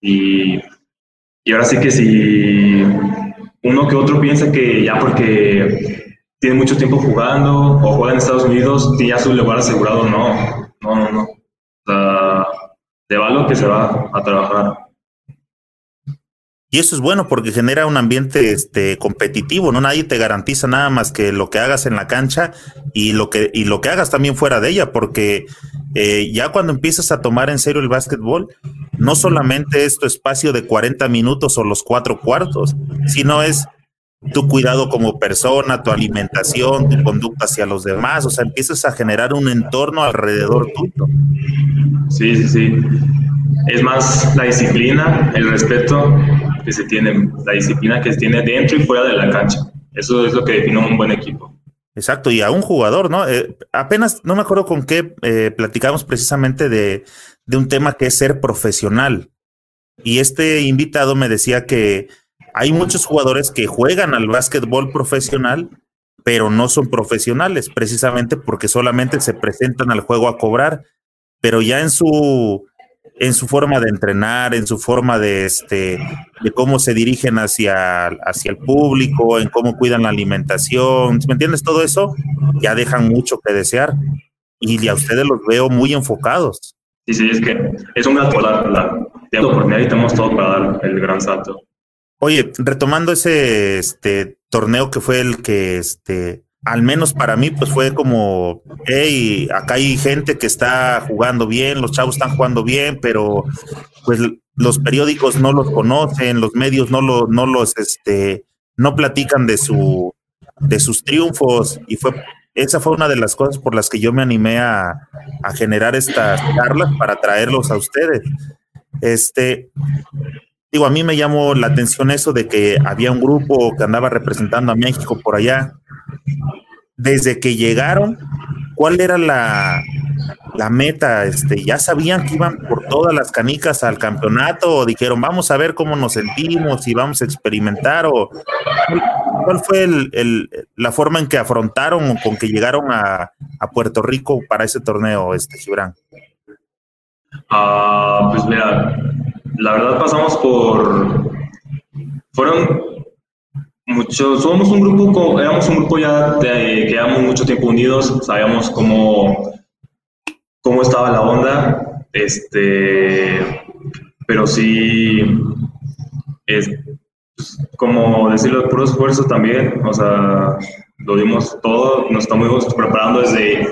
S2: Y, y ahora sí que si uno que otro piensa que ya porque tiene mucho tiempo jugando o juega en Estados Unidos, tiene ya su lugar asegurado. No, no, no, no. O sea, de valor que se va a trabajar.
S1: Y eso es bueno porque genera un ambiente este, competitivo, ¿no? Nadie te garantiza nada más que lo que hagas en la cancha y lo que, y lo que hagas también fuera de ella, porque eh, ya cuando empiezas a tomar en serio el básquetbol, no solamente es tu espacio de 40 minutos o los cuatro cuartos, sino es tu cuidado como persona, tu alimentación, tu conducta hacia los demás, o sea, empiezas a generar un entorno alrededor tuyo.
S2: Sí, sí, sí. Es más la disciplina, el respeto que se tiene, la disciplina que se tiene dentro y fuera de la cancha. Eso es lo que define un buen equipo.
S1: Exacto, y a un jugador, ¿no? Eh, apenas no me acuerdo con qué eh, platicamos precisamente de, de un tema que es ser profesional. Y este invitado me decía que hay muchos jugadores que juegan al básquetbol profesional, pero no son profesionales, precisamente porque solamente se presentan al juego a cobrar, pero ya en su en su forma de entrenar, en su forma de este de cómo se dirigen hacia, hacia el público, en cómo cuidan la alimentación, ¿me entiendes? Todo eso ya dejan mucho que desear y a ustedes los veo muy enfocados.
S2: Sí, sí, es que es una la, la, oportunidad y tenemos todo para dar el gran salto.
S1: Oye, retomando ese este, torneo que fue el que, este, al menos para mí, pues fue como, hey, acá hay gente que está jugando bien, los chavos están jugando bien, pero pues los periódicos no los conocen, los medios no, lo, no los, este, no platican de su, de sus triunfos y fue, esa fue una de las cosas por las que yo me animé a, a generar estas charlas para traerlos a ustedes. Este, Digo, a mí me llamó la atención eso de que había un grupo que andaba representando a México por allá. Desde que llegaron, ¿cuál era la, la meta? Este, ¿Ya sabían que iban por todas las canicas al campeonato o dijeron, vamos a ver cómo nos sentimos y vamos a experimentar? O, ¿Cuál fue el, la forma en que afrontaron o con que llegaron a, a Puerto Rico para ese torneo, este, Gibran?
S2: Ah, pues mira, la verdad pasamos por, fueron muchos, somos un grupo, éramos un grupo ya que mucho tiempo unidos, sabíamos cómo, cómo estaba la onda, este, pero sí, es como decirlo de puro esfuerzo también, o sea, lo dimos todo, nos estamos preparando desde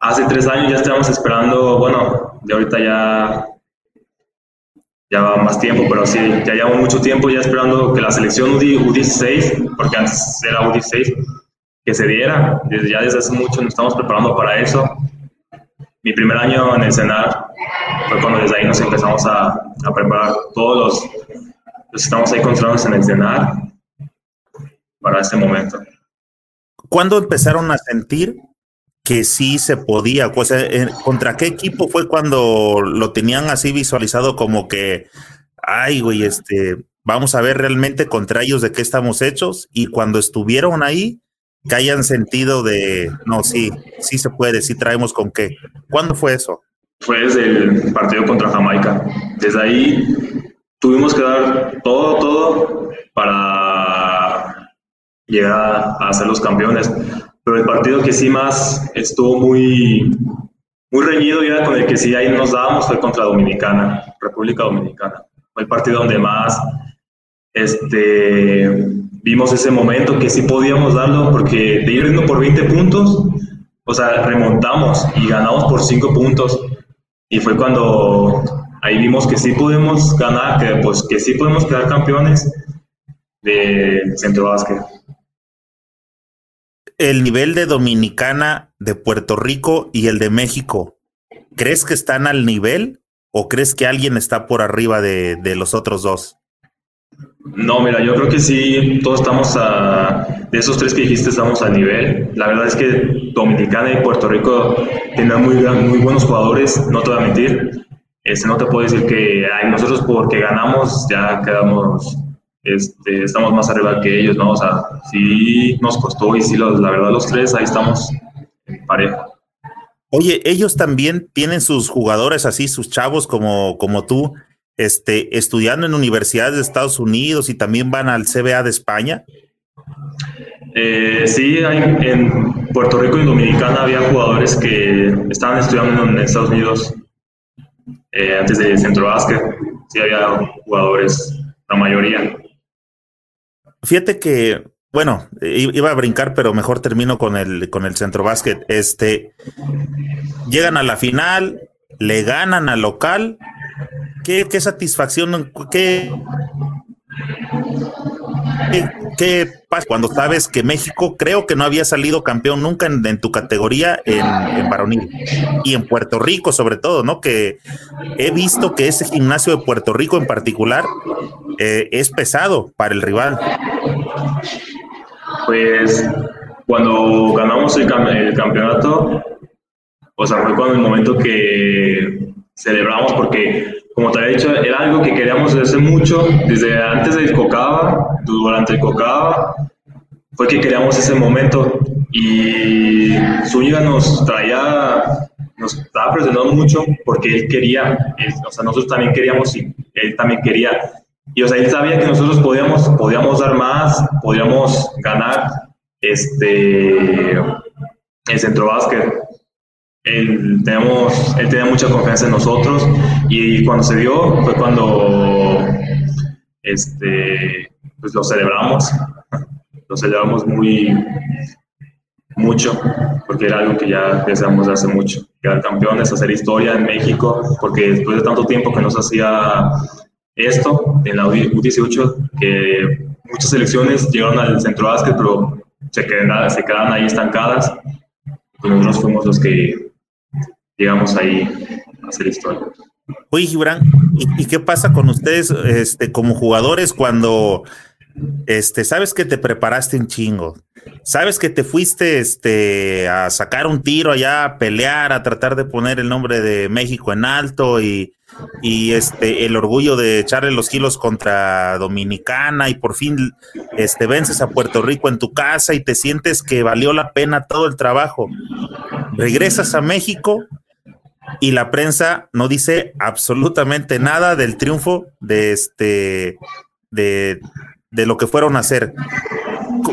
S2: hace tres años, ya estábamos esperando, bueno, de ahorita ya ya va más tiempo, pero sí, ya llevamos mucho tiempo ya esperando que la selección U 16 porque antes era U16, que se diera. Desde, ya desde hace mucho nos estamos preparando para eso. Mi primer año en el CENAR fue cuando desde ahí nos empezamos a, a preparar todos los, estamos ahí concentrados en el CENAR para este momento.
S1: ¿Cuándo empezaron a sentir que sí se podía. Pues, ¿Contra qué equipo fue cuando lo tenían así visualizado como que, ay, güey, este, vamos a ver realmente contra ellos de qué estamos hechos? Y cuando estuvieron ahí, que hayan sentido de, no, sí, sí se puede, sí traemos con qué. ¿Cuándo fue eso?
S2: Fue desde el partido contra Jamaica. Desde ahí tuvimos que dar todo, todo para llegar a ser los campeones pero el partido que sí más estuvo muy, muy reñido ya con el que sí ahí nos dábamos fue contra Dominicana, República Dominicana. Fue el partido donde más este, vimos ese momento que sí podíamos darlo porque de ir por 20 puntos, o sea, remontamos y ganamos por 5 puntos. Y fue cuando ahí vimos que sí podemos ganar, que, pues, que sí podemos quedar campeones de Centro Básquet
S1: el nivel de Dominicana, de Puerto Rico y el de México, ¿crees que están al nivel o crees que alguien está por arriba de, los otros dos?
S2: No, mira, yo creo que sí, todos estamos a, de esos tres que dijiste estamos al nivel. La verdad es que Dominicana y Puerto Rico tienen muy, muy buenos jugadores, no te voy a mentir. Este, no te puedo decir que ay, nosotros porque ganamos ya quedamos este, estamos más arriba que ellos, ¿no? O sea, sí nos costó y sí, la verdad, los tres ahí estamos en pareja.
S1: Oye, ellos también tienen sus jugadores así, sus chavos como, como tú, este, estudiando en universidades de Estados Unidos y también van al CBA de España.
S2: Eh, sí, hay, en Puerto Rico y Dominicana había jugadores que estaban estudiando en Estados Unidos eh, antes de Centro Básquet. Sí, había jugadores, la mayoría.
S1: Fíjate que bueno, iba a brincar, pero mejor termino con el, con el centro básquet. Este, llegan a la final, le ganan al local. ¿Qué, qué satisfacción, qué, ¿Qué, pasa cuando sabes que México creo que no había salido campeón nunca en, tu categoría en, en, varonil y en Puerto Rico sobre todo, ¿no? Que he visto que ese gimnasio de Puerto Rico en particular eh, es pesado para el rival.
S2: Pues cuando ganamos el, el campeonato, o sea, fue cuando el momento que celebramos porque como te había dicho, era algo que queríamos hacer mucho, desde antes del COCABA, durante el COCABA, fue que queríamos ese momento y Zúñiga nos traía, nos estaba presionando mucho porque él quería, o sea, nosotros también queríamos y él también quería. Y o sea, él sabía que nosotros podíamos, podíamos dar más, podíamos ganar este, el centro básquet él, tenemos, él tenía mucha confianza en nosotros y cuando se dio fue cuando este, pues lo celebramos, lo celebramos muy mucho, porque era algo que ya deseamos hace mucho, quedar campeones, hacer historia en México, porque después de tanto tiempo que nos hacía esto en la U18, que muchas selecciones llegaron al centro básquet, pero se quedan, se quedan ahí estancadas, nosotros fuimos los que llegamos ahí a hacer historia.
S1: Oye, Gibran, ¿y, qué pasa con ustedes este, como jugadores cuando este, sabes que te preparaste un chingo? Sabes que te fuiste este, a sacar un tiro allá, a pelear, a tratar de poner el nombre de México en alto y, y este, el orgullo de echarle los kilos contra Dominicana y por fin este, vences a Puerto Rico en tu casa y te sientes que valió la pena todo el trabajo. Regresas a México y la prensa no dice absolutamente nada del triunfo de este de, lo que fueron a hacer.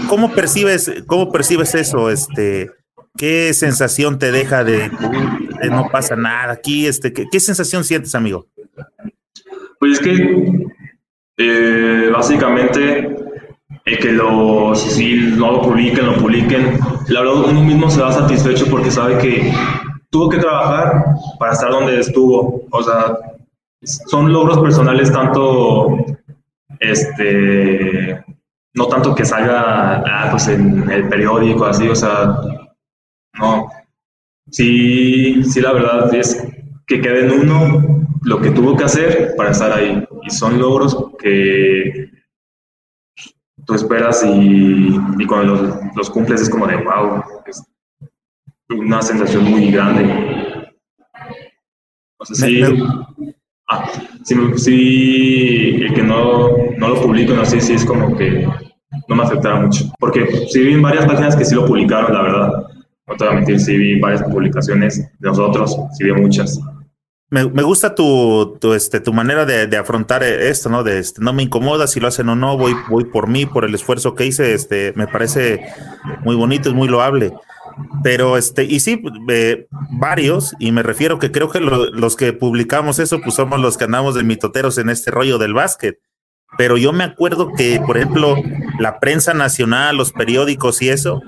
S1: ¿Cómo percibes, cómo percibes eso? Este, ¿qué sensación te deja de, no pasa nada aquí? Este, ¿qué, sensación sientes, amigo?
S2: Pues es que eh, básicamente el que los si no lo publiquen, lo publiquen, la verdad uno mismo se va satisfecho porque sabe que tuvo que trabajar para estar donde estuvo. O sea, son logros personales tanto, este, no tanto que salga ah, pues en el periódico, así, o sea, no. Sí, sí, la verdad es que quede en uno lo que tuvo que hacer para estar ahí. Y son logros que tú esperas y, y cuando los, los, cumples es como de wow, una sensación muy grande. O sea, sí, ah, sí, el que no, no lo publico, no sé si es como que no me afectará mucho. Porque sí vi varias páginas que sí lo publicaron, la verdad. No te voy a mentir, sí vi varias publicaciones de nosotros, sí vi muchas.
S1: Me, me, gusta tu, tu, este, tu manera de, de, afrontar esto, ¿no? De este, no me incomoda si lo hacen o no, voy, voy por mí, por el esfuerzo que hice, este, me parece muy bonito, es muy loable. Pero este, y sí, eh, varios, y me refiero que creo que los que publicamos eso, pues somos los que andamos de mitoteros en este rollo del básquet. Pero yo me acuerdo que, por ejemplo, la prensa nacional, los periódicos y eso,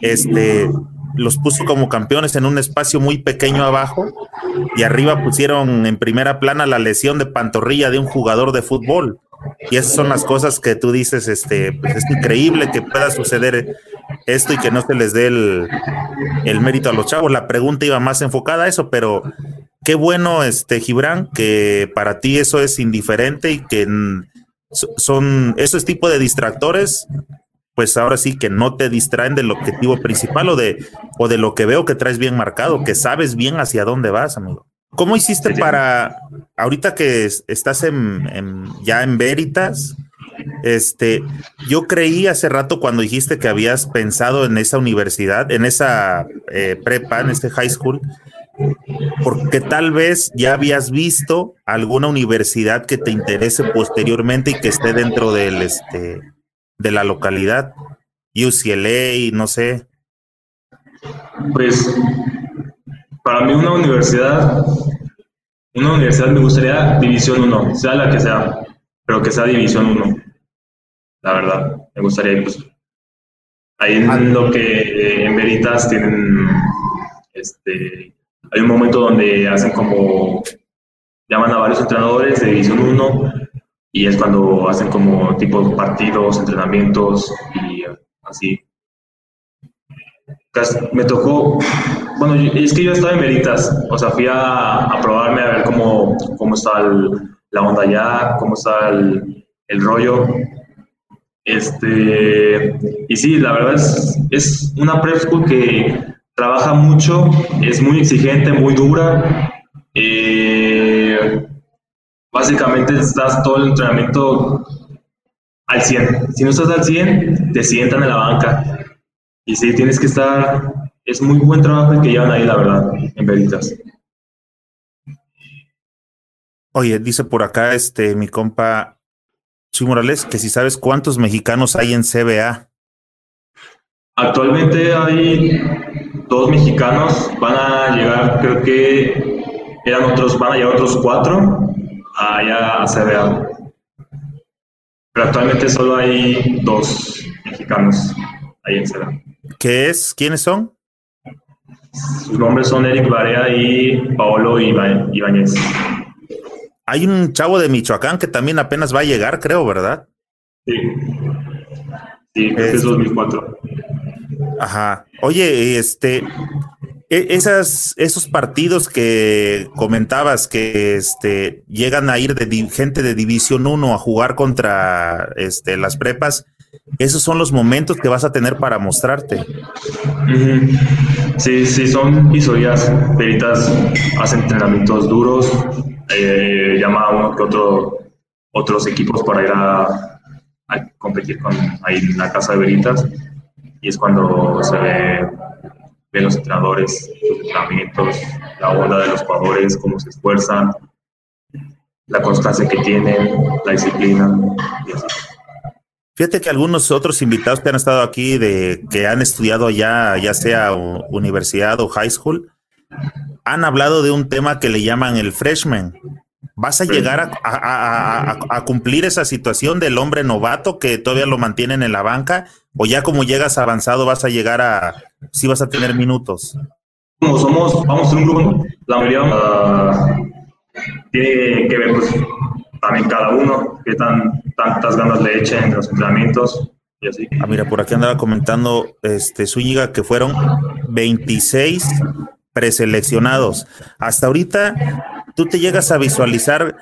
S1: este, los puso como campeones en un espacio muy pequeño abajo y arriba pusieron en primera plana la lesión de pantorrilla de un jugador de fútbol. Y esas son las cosas que tú dices, este, pues es increíble que pueda suceder esto y que no se les dé el, mérito a los chavos. La pregunta iba más enfocada a eso, pero qué bueno, este, Gibran, que para ti eso es indiferente y que son esos tipos de distractores, pues ahora sí que no te distraen del objetivo principal o de, o de lo que veo que traes bien marcado, que sabes bien hacia dónde vas, amigo. ¿Cómo hiciste para, ahorita que estás en, ya en Veritas, este, yo creí hace rato cuando dijiste que habías pensado en esa universidad, en esa eh, prepa, en este high school, porque tal vez ya habías visto alguna universidad que te interese posteriormente y que esté dentro este, de la localidad, UCLA, no sé.
S2: Pues para mí una universidad, una universidad me gustaría División 1, sea la que sea, pero que sea División 1 la verdad. Me gustaría, pues, Ahí en lo que en Veritas tienen, este, hay un momento donde hacen como, llaman a varios entrenadores de División 1 y es cuando hacen como tipo partidos, entrenamientos y así. Me tocó, bueno, es que yo estaba en Veritas, o sea, fui a, probarme a ver cómo, cómo está la onda allá, cómo está el, el rollo. Este, y sí, la verdad es, es una prep school que trabaja mucho, es muy exigente, muy dura. Eh, básicamente estás todo el entrenamiento al 100. Si no estás al 100, te sientan en la banca. Y sí, tienes que estar, es muy buen trabajo el que llevan ahí, la verdad, en Veritas.
S1: Oye, dice por acá este mi compa Chuy Morales que si sabes cuántos mexicanos hay en CBA.
S2: Actualmente hay dos mexicanos, van a llegar, creo que eran otros, van a llegar otros cuatro allá a CBA. Pero actualmente solo hay dos mexicanos ahí en CBA.
S1: ¿Qué es? ¿Quiénes son?
S2: Sus nombres son Eric Barea y Paolo Ibáñez.
S1: Hay un chavo de Michoacán que también apenas va a llegar, creo, ¿verdad?
S2: Sí. Sí, es 2004.
S1: Ajá. Oye, este, e, esas, esos partidos que comentabas que este, llegan a ir de gente de División 1 a jugar contra este, las prepas, esos son los momentos que vas a tener para mostrarte.
S2: Sí, sí, son historias. Peritas hacen entrenamientos duros, eh, llama a uno que otro, otros equipos para ir a, competir con ahí en la casa de Veritas. Y es cuando se ve, ven los entrenadores, los entrenamientos, la onda de los jugadores, cómo se esfuerzan, la constancia que tienen, la disciplina y así.
S1: Fíjate que algunos otros invitados que han estado aquí, de que han estudiado ya, ya sea universidad o high school, han hablado de un tema que le llaman el freshman. ¿Vas a llegar a, cumplir esa situación del hombre novato que todavía lo mantienen en la banca? ¿O ya como llegas avanzado vas a llegar a, si vas a tener minutos?
S2: Como somos, vamos a un grupo, la mayoría uh, tiene que ver pues también cada uno, qué tan, tantas ganas le echen en los entrenamientos y así.
S1: Ah, mira, por aquí andaba comentando este Zúñiga que fueron 26 preseleccionados. Hasta ahorita, tú te llegas a visualizar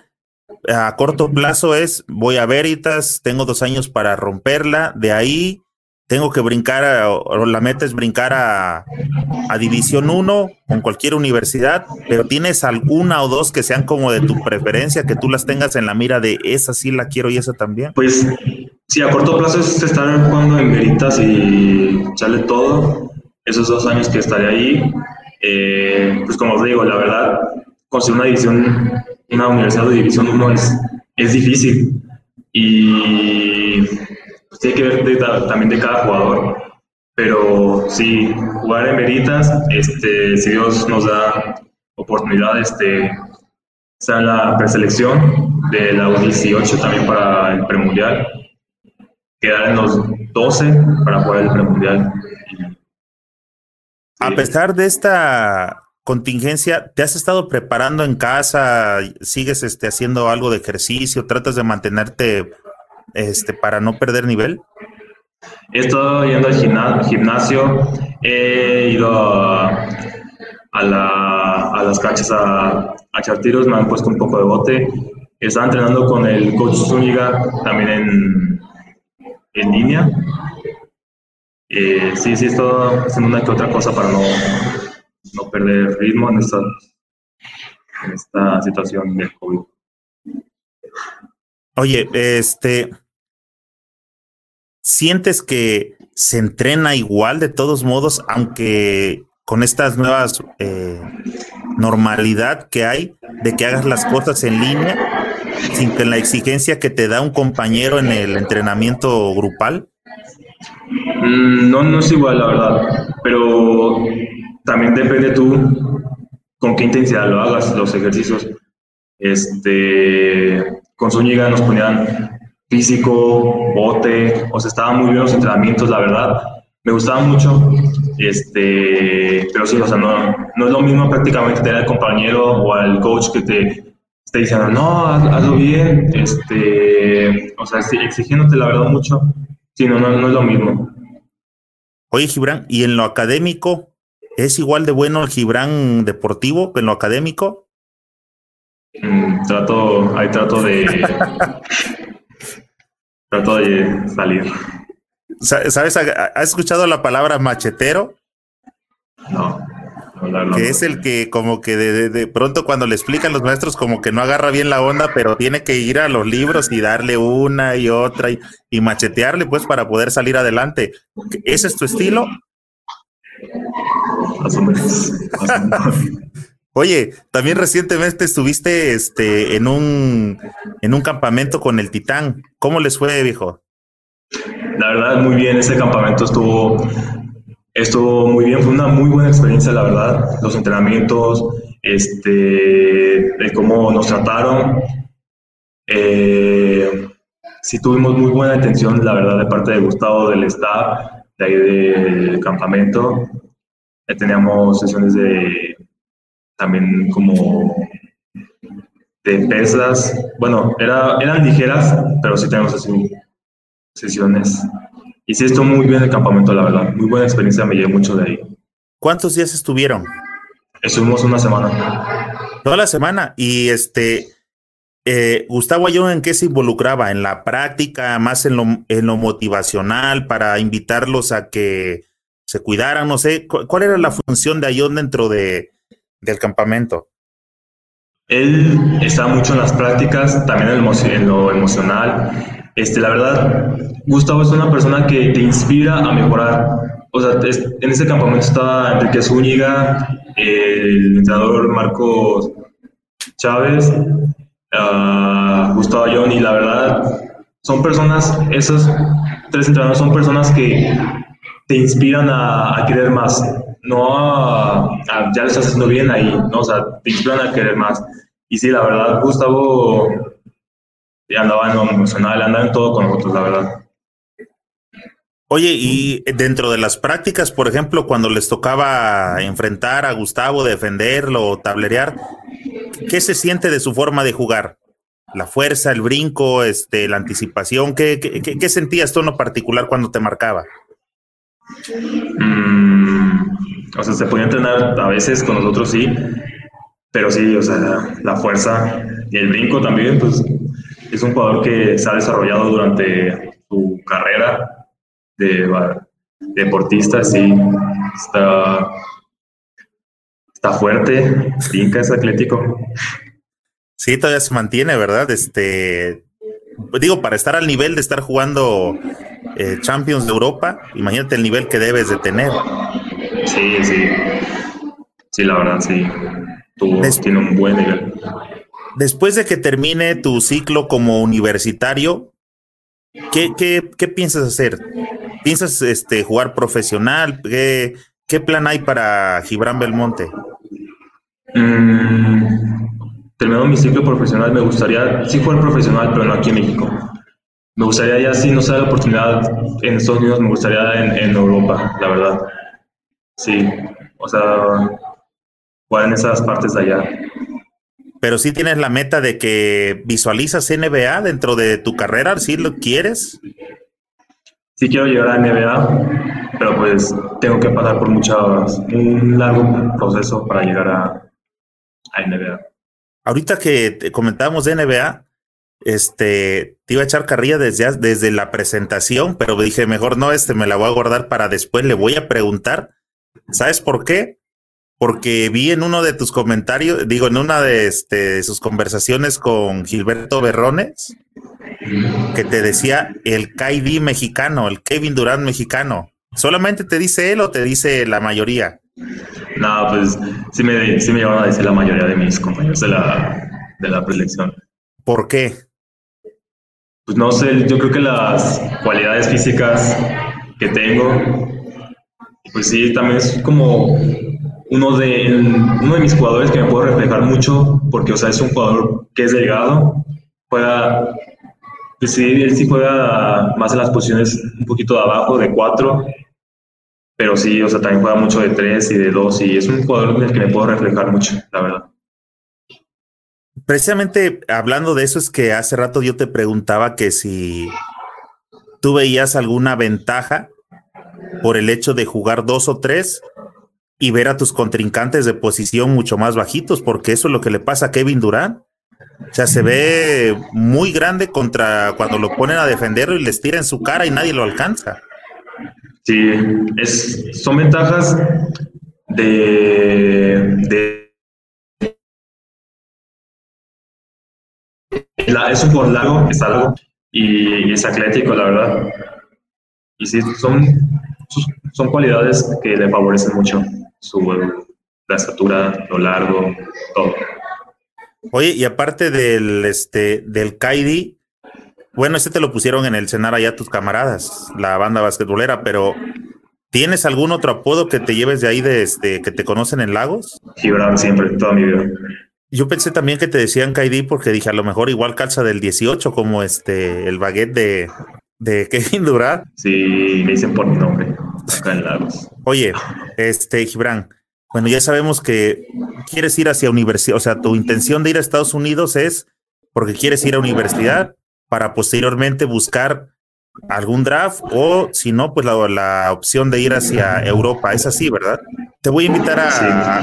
S1: a corto plazo es, voy a Veritas, tengo dos años para romperla, de ahí tengo que brincar, o la meta es brincar a, a División 1 con cualquier universidad, pero tienes alguna o dos que sean como de tu preferencia, que tú las tengas en la mira de esa sí la quiero y esa también.
S2: Pues sí, a corto plazo es estar jugando en Veritas y echarle todo, esos dos años que estaré ahí. Eh, pues como os digo, la verdad, conseguir una división, una universidad de División 1 es, es difícil. Y pues tiene que ver también de cada jugador. Pero sí, jugar en Veritas, este, si Dios nos da oportunidad, este, está en la preselección de la U18 también para el premundial. Quedar en los 12 para jugar el premundial.
S1: A pesar de esta contingencia, ¿te has estado preparando en casa? ¿Sigues este, haciendo algo de ejercicio? ¿Tratas de mantenerte este, para no perder nivel?
S2: He estado yendo al gimnasio, he ido a, las canchas a, echar tiros, me han puesto un poco de bote. Estaba entrenando con el coach Zúñiga también en, en línea. Eh, sí, sí, estado haciendo una que otra cosa para no, no perder ritmo en esta, en esta situación del COVID.
S1: Oye, este, ¿sientes que se entrena igual de todos modos, aunque con estas nuevas eh, normalidad que hay de que hagas las cosas en línea, sin que la exigencia que te da un compañero en el entrenamiento grupal?
S2: Mm, no, no es igual, la verdad, pero también depende tú con qué intensidad lo hagas, los ejercicios. Este, con Zúñiga nos ponían físico, bote, o sea, estaban muy bien los entrenamientos, la verdad. me gustaba mucho, este, pero sí, o sea, no, no es lo mismo prácticamente tener al compañero o al coach que te esté diciendo, no, hazlo bien, este, o sea, exigiéndote la verdad mucho, sí, no, no, no es lo mismo.
S1: Oye, Gibran, ¿y en lo académico es igual de bueno el Gibran deportivo que en lo académico?
S2: Mm, trato, ahí trato de, trato de salir.
S1: ¿Sabes? ¿Has escuchado la palabra machetero?
S2: No.
S1: Que es el que como que de, pronto cuando le explican los maestros como que no agarra bien la onda, pero tiene que ir a los libros y darle una y otra y, machetearle pues para poder salir adelante. ¿Ese es tu estilo? Oye, también recientemente estuviste este, en, un, en un campamento con el Titán. ¿Cómo les fue, viejo?
S2: La verdad, muy bien. Ese campamento estuvo, estuvo muy bien. Fue una muy buena experiencia, la verdad. Los entrenamientos, este, cómo nos trataron. Eh, sí tuvimos muy buena atención, la verdad, de parte de Gustavo, del staff, de ahí del campamento. teníamos sesiones de también como de pesas. Bueno, era, eran ligeras, pero sí tenemos así sesiones. Y sí, estuvo muy bien el campamento, la verdad. Muy buena experiencia, me llevé mucho de ahí.
S1: ¿Cuántos días estuvieron?
S2: Estuvimos una semana.
S1: Toda la semana. Y este, eh, Gustavo Ayón, ¿en qué se involucraba? ¿En la práctica, más en lo, en lo motivacional, para invitarlos a que se cuidaran? No sé, ¿cuál era la función de Ayón dentro de, del campamento?
S2: Él está mucho en las prácticas, también en lo emocional este, la verdad, Gustavo es una persona que te inspira a mejorar. O sea, en ese campamento estaba Enrique Zúñiga, el entrenador Marcos Chávez, uh, Gustavo John, y la verdad, son personas, esos tres entrenadores son personas que te inspiran a, querer más, no ya lo estás haciendo bien ahí, ¿no? o sea, te inspiran a querer más. Y sí, la verdad, Gustavo y andaba en lo emocional, andaba en todo con nosotros, la verdad.
S1: Oye, y dentro de las prácticas, por ejemplo, cuando les tocaba enfrentar a Gustavo, defenderlo o tablerear, ¿qué se siente de su forma de jugar? La fuerza, el brinco, este, la anticipación, ¿qué, qué, sentías tú en lo particular cuando te marcaba?
S2: Mm, o sea, se podía entrenar a veces con nosotros, sí, pero sí, o sea, la fuerza y el brinco también, pues es un jugador que se ha desarrollado durante su carrera de deportista, sí, está, está fuerte, finca, es atlético.
S1: Sí, todavía se mantiene, ¿verdad? Este, digo, para estar al nivel de estar jugando eh, Champions de Europa, imagínate el nivel que debes de tener.
S2: Sí, sí. Sí, la verdad, sí. Tú tiene un buen nivel
S1: después de que termine tu ciclo como universitario, ¿qué, qué, piensas hacer? ¿Piensas este, jugar profesional? ¿Qué, ¿Qué, plan hay para Gibran Belmonte?
S2: Mm, terminado mi ciclo profesional, me gustaría, sí jugar profesional, pero no aquí en México. Me gustaría ya, si no se da la oportunidad en Estados Unidos, me gustaría en, en Europa, la verdad. Sí, o sea, jugar en esas partes de allá
S1: pero sí tienes la meta de que visualizas NBA dentro de tu carrera, ¿sí lo quieres?
S2: Sí quiero llegar a NBA, pero pues tengo que pasar por muchas, un largo proceso para llegar a, a NBA.
S1: Ahorita que comentábamos de NBA, este, te iba a echar carrilla desde, desde la presentación, pero dije, mejor no, este me la voy a guardar para después, le voy a preguntar. ¿Sabes por qué? Porque vi en uno de tus comentarios, digo, en una de, este, sus conversaciones con Gilberto Berrones, que te decía el KD mexicano, el Kevin Durant mexicano. ¿Solamente te dice él o te dice la mayoría?
S2: No, pues sí me, sí me llevaron a decir la mayoría de mis compañeros de la, de la preselección.
S1: ¿Por qué?
S2: Pues no sé, yo creo que las cualidades físicas que tengo, pues sí, también es como uno de, uno de mis jugadores que me puedo reflejar mucho, porque, o sea, es un jugador que es delgado, juega, pues sí, él sí juega más en las posiciones un poquito de abajo, de cuatro, pero sí, o sea, también juega mucho de tres y de dos y es un jugador en el que me puedo reflejar mucho, la verdad.
S1: Precisamente hablando de eso es que hace rato yo te preguntaba que si tú veías alguna ventaja por el hecho de jugar dos o tres y ver a tus contrincantes de posición mucho más bajitos, porque eso es lo que le pasa a Kevin Durant. O sea, se ve muy grande contra cuando lo ponen a defenderlo y les tira en su cara y nadie lo alcanza.
S2: Sí, es, son ventajas de, de es un por largo, es algo y es atlético, la verdad. Y sí, son, son cualidades que le favorecen mucho su, la estatura, lo largo, todo.
S1: Oye, y aparte del, este, del Kaidi, bueno, este te lo pusieron en el cenar allá tus camaradas, la banda basquetbolera, pero ¿tienes algún otro apodo que te lleves de ahí, de este, que te conocen en Lagos?
S2: Gibran siempre, toda mi vida.
S1: Yo pensé también que te decían KD porque dije, a lo mejor igual calza del 18, como este, el baguette de, de Kevin Durant.
S2: Sí, me dicen por mi nombre, acá en Lagos.
S1: Oye, este, Gibran, bueno, ya sabemos que quieres ir hacia universidad, o sea, tu intención de ir a Estados Unidos es porque quieres ir a universidad para posteriormente buscar algún draft o si no, pues la, opción de ir hacia Europa. Es así, ¿verdad? Te voy a invitar a...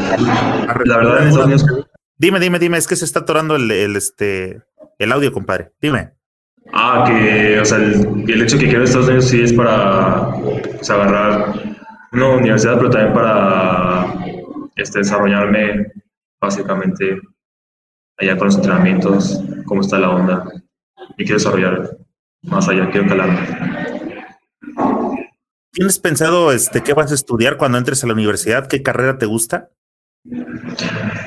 S2: la verdad,
S1: Dime, dime, dime, es que se está atorando el, este, el audio, compadre. Dime.
S2: Ah, que, o sea, el, hecho que quiero Estados Unidos sí es para agarrar una universidad, pero también para este, desarrollarme básicamente allá con los entrenamientos, cómo está la onda. Y quiero desarrollar más allá, quiero calarme.
S1: ¿Tienes pensado este, qué vas a estudiar cuando entres a la universidad? ¿Qué carrera te gusta?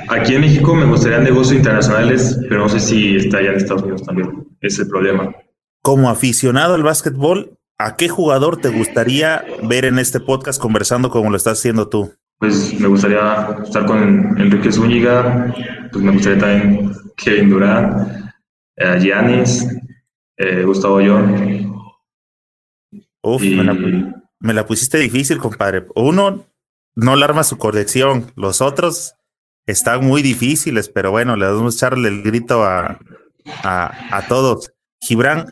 S2: Aquí en México me gustaría negocios internacionales, pero no sé si está allá en Estados Unidos también. Es el problema.
S1: Como aficionado al básquetbol, ¿a qué jugador te gustaría ver en este podcast conversando como lo estás haciendo tú?
S2: Pues me gustaría estar con Enrique Zúñiga, pues me gustaría también Kevin Durant, eh, Giannis, eh, Gustavo John.
S1: Uf, me, la, pusiste difícil, compadre. Uno, no alarma su colección. Los otros están muy difíciles, pero bueno, le vamos a echarle el grito a, a, a todos. Gibran,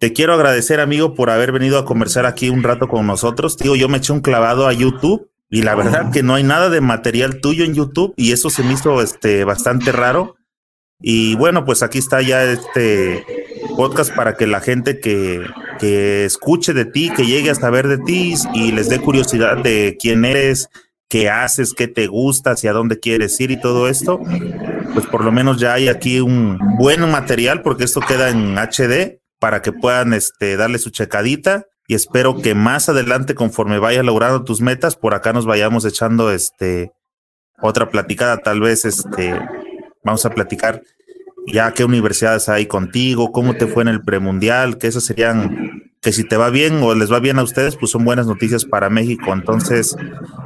S1: te quiero agradecer, amigo, por haber venido a conversar aquí un rato con nosotros. Digo, yo me eché un clavado a YouTube y la verdad que no hay nada de material tuyo en YouTube y eso se me hizo este, bastante raro. Y bueno, pues aquí está ya este podcast para que la gente que, que escuche de ti, que llegue a saber de ti y les dé curiosidad de quién eres, qué haces, qué te gusta, hacia dónde quieres ir y todo esto, pues por lo menos ya hay aquí un buen material porque esto queda en HD para que puedan este, darle su checadita y espero que más adelante, conforme vayas logrando tus metas, por acá nos vayamos echando este otra platicada, tal vez este vamos a platicar ya qué universidades hay contigo, cómo te fue en el premundial, que esas serían que si te va bien o les va bien a ustedes, pues son buenas noticias para México. Entonces,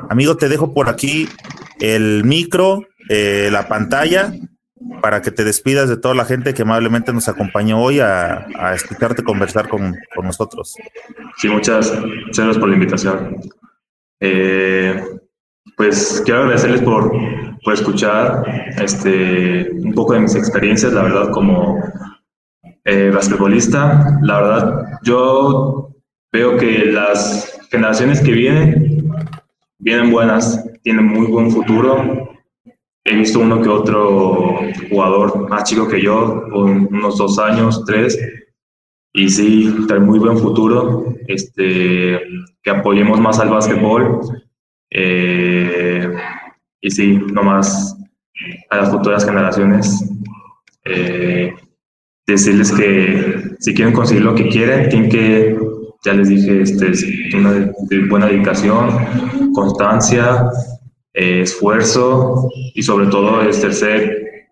S1: amigo, te dejo por aquí el micro, eh, la pantalla para que te despidas de toda la gente que amablemente nos acompañó hoy a, escucharte conversar con, con, nosotros.
S2: Sí, muchas, gracias por la invitación. Eh, pues quiero agradecerles por, por escuchar este, un poco de mis experiencias, la verdad, como eh, basquetbolista. La verdad, yo veo que las generaciones que vienen, vienen buenas, tienen muy buen futuro. He visto uno que otro jugador más chico que yo, con unos dos años, tres, y sí, trae muy buen futuro, este, que apoyemos más al básquetbol, eh, y sí, nomás a las futuras generaciones, eh, decirles que si quieren conseguir lo que quieren, tienen que, ya les dije, este, una buena dedicación, constancia, eh, esfuerzo y sobre todo es tercer,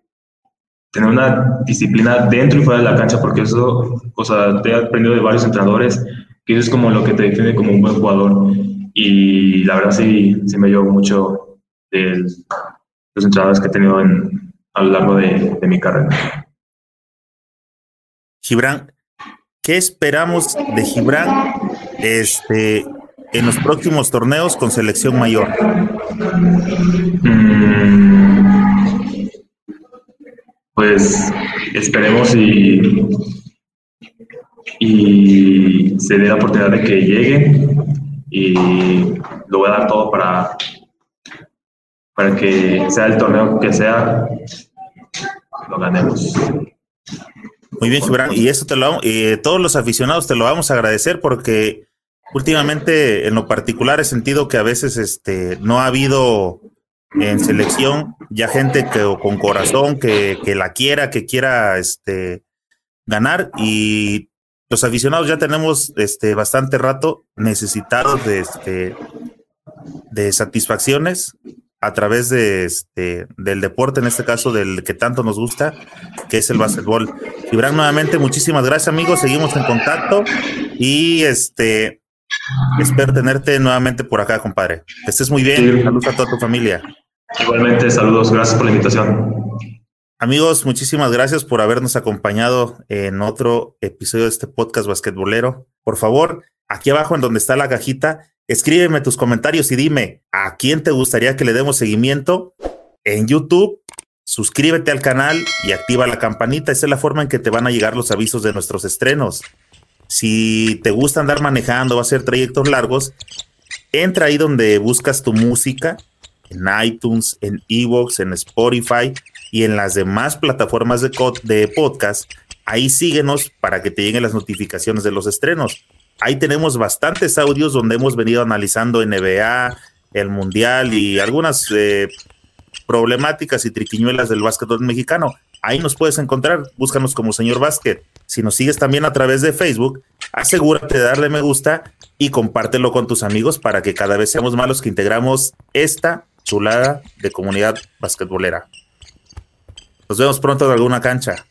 S2: tener una disciplina dentro y fuera de la cancha, porque eso, o sea, te he aprendido de varios entrenadores, que eso es como lo que te define como un buen jugador. Y la verdad sí, sí me llevo mucho de los entrenadores que he tenido en, a lo largo de, de mi carrera.
S1: Gibran, ¿qué esperamos de Gibran? Este, en los próximos torneos con selección mayor?
S2: Mm, pues esperemos y, y se dé la oportunidad de que llegue y lo voy a dar todo para, para que sea el torneo que sea, lo ganemos.
S1: Muy bien, Gibran. Y eso te lo y todos los aficionados te lo vamos a agradecer porque últimamente, en lo particular, he sentido que a veces este, no ha habido en selección ya gente que con corazón que, que la quiera, que quiera este, ganar y los aficionados ya tenemos este bastante rato necesitados de este de satisfacciones a través de este del deporte, en este caso del que tanto nos gusta, que es el básquetbol. Gibran, nuevamente, muchísimas gracias, amigos. Seguimos en contacto y este espero tenerte nuevamente por acá, compadre. Que estés muy bien. Saludos a toda tu familia.
S2: Igualmente, saludos. Gracias por la invitación.
S1: Amigos, muchísimas gracias por habernos acompañado en otro episodio de este podcast basquetbolero. Por favor, aquí abajo en donde está la cajita, escríbeme tus comentarios y dime a quién te gustaría que le demos seguimiento en YouTube. Suscríbete al canal y activa la campanita. Esa es la forma en que te van a llegar los avisos de nuestros estrenos. Si te gusta andar manejando o hacer trayectos largos, entra ahí donde buscas tu música, en iTunes, en Evox, en Spotify y en las demás plataformas de, podcast. Ahí síguenos para que te lleguen las notificaciones de los estrenos. Ahí tenemos bastantes audios donde hemos venido analizando NBA, el Mundial y algunas eh, problemáticas y triquiñuelas del básquetbol mexicano. Ahí nos puedes encontrar, búscanos como Señor Básquet. Si nos sigues también a través de Facebook, asegúrate de darle me gusta y compártelo con tus amigos para que cada vez seamos más los que integramos esta chulada de comunidad basquetbolera. Nos vemos pronto en alguna cancha.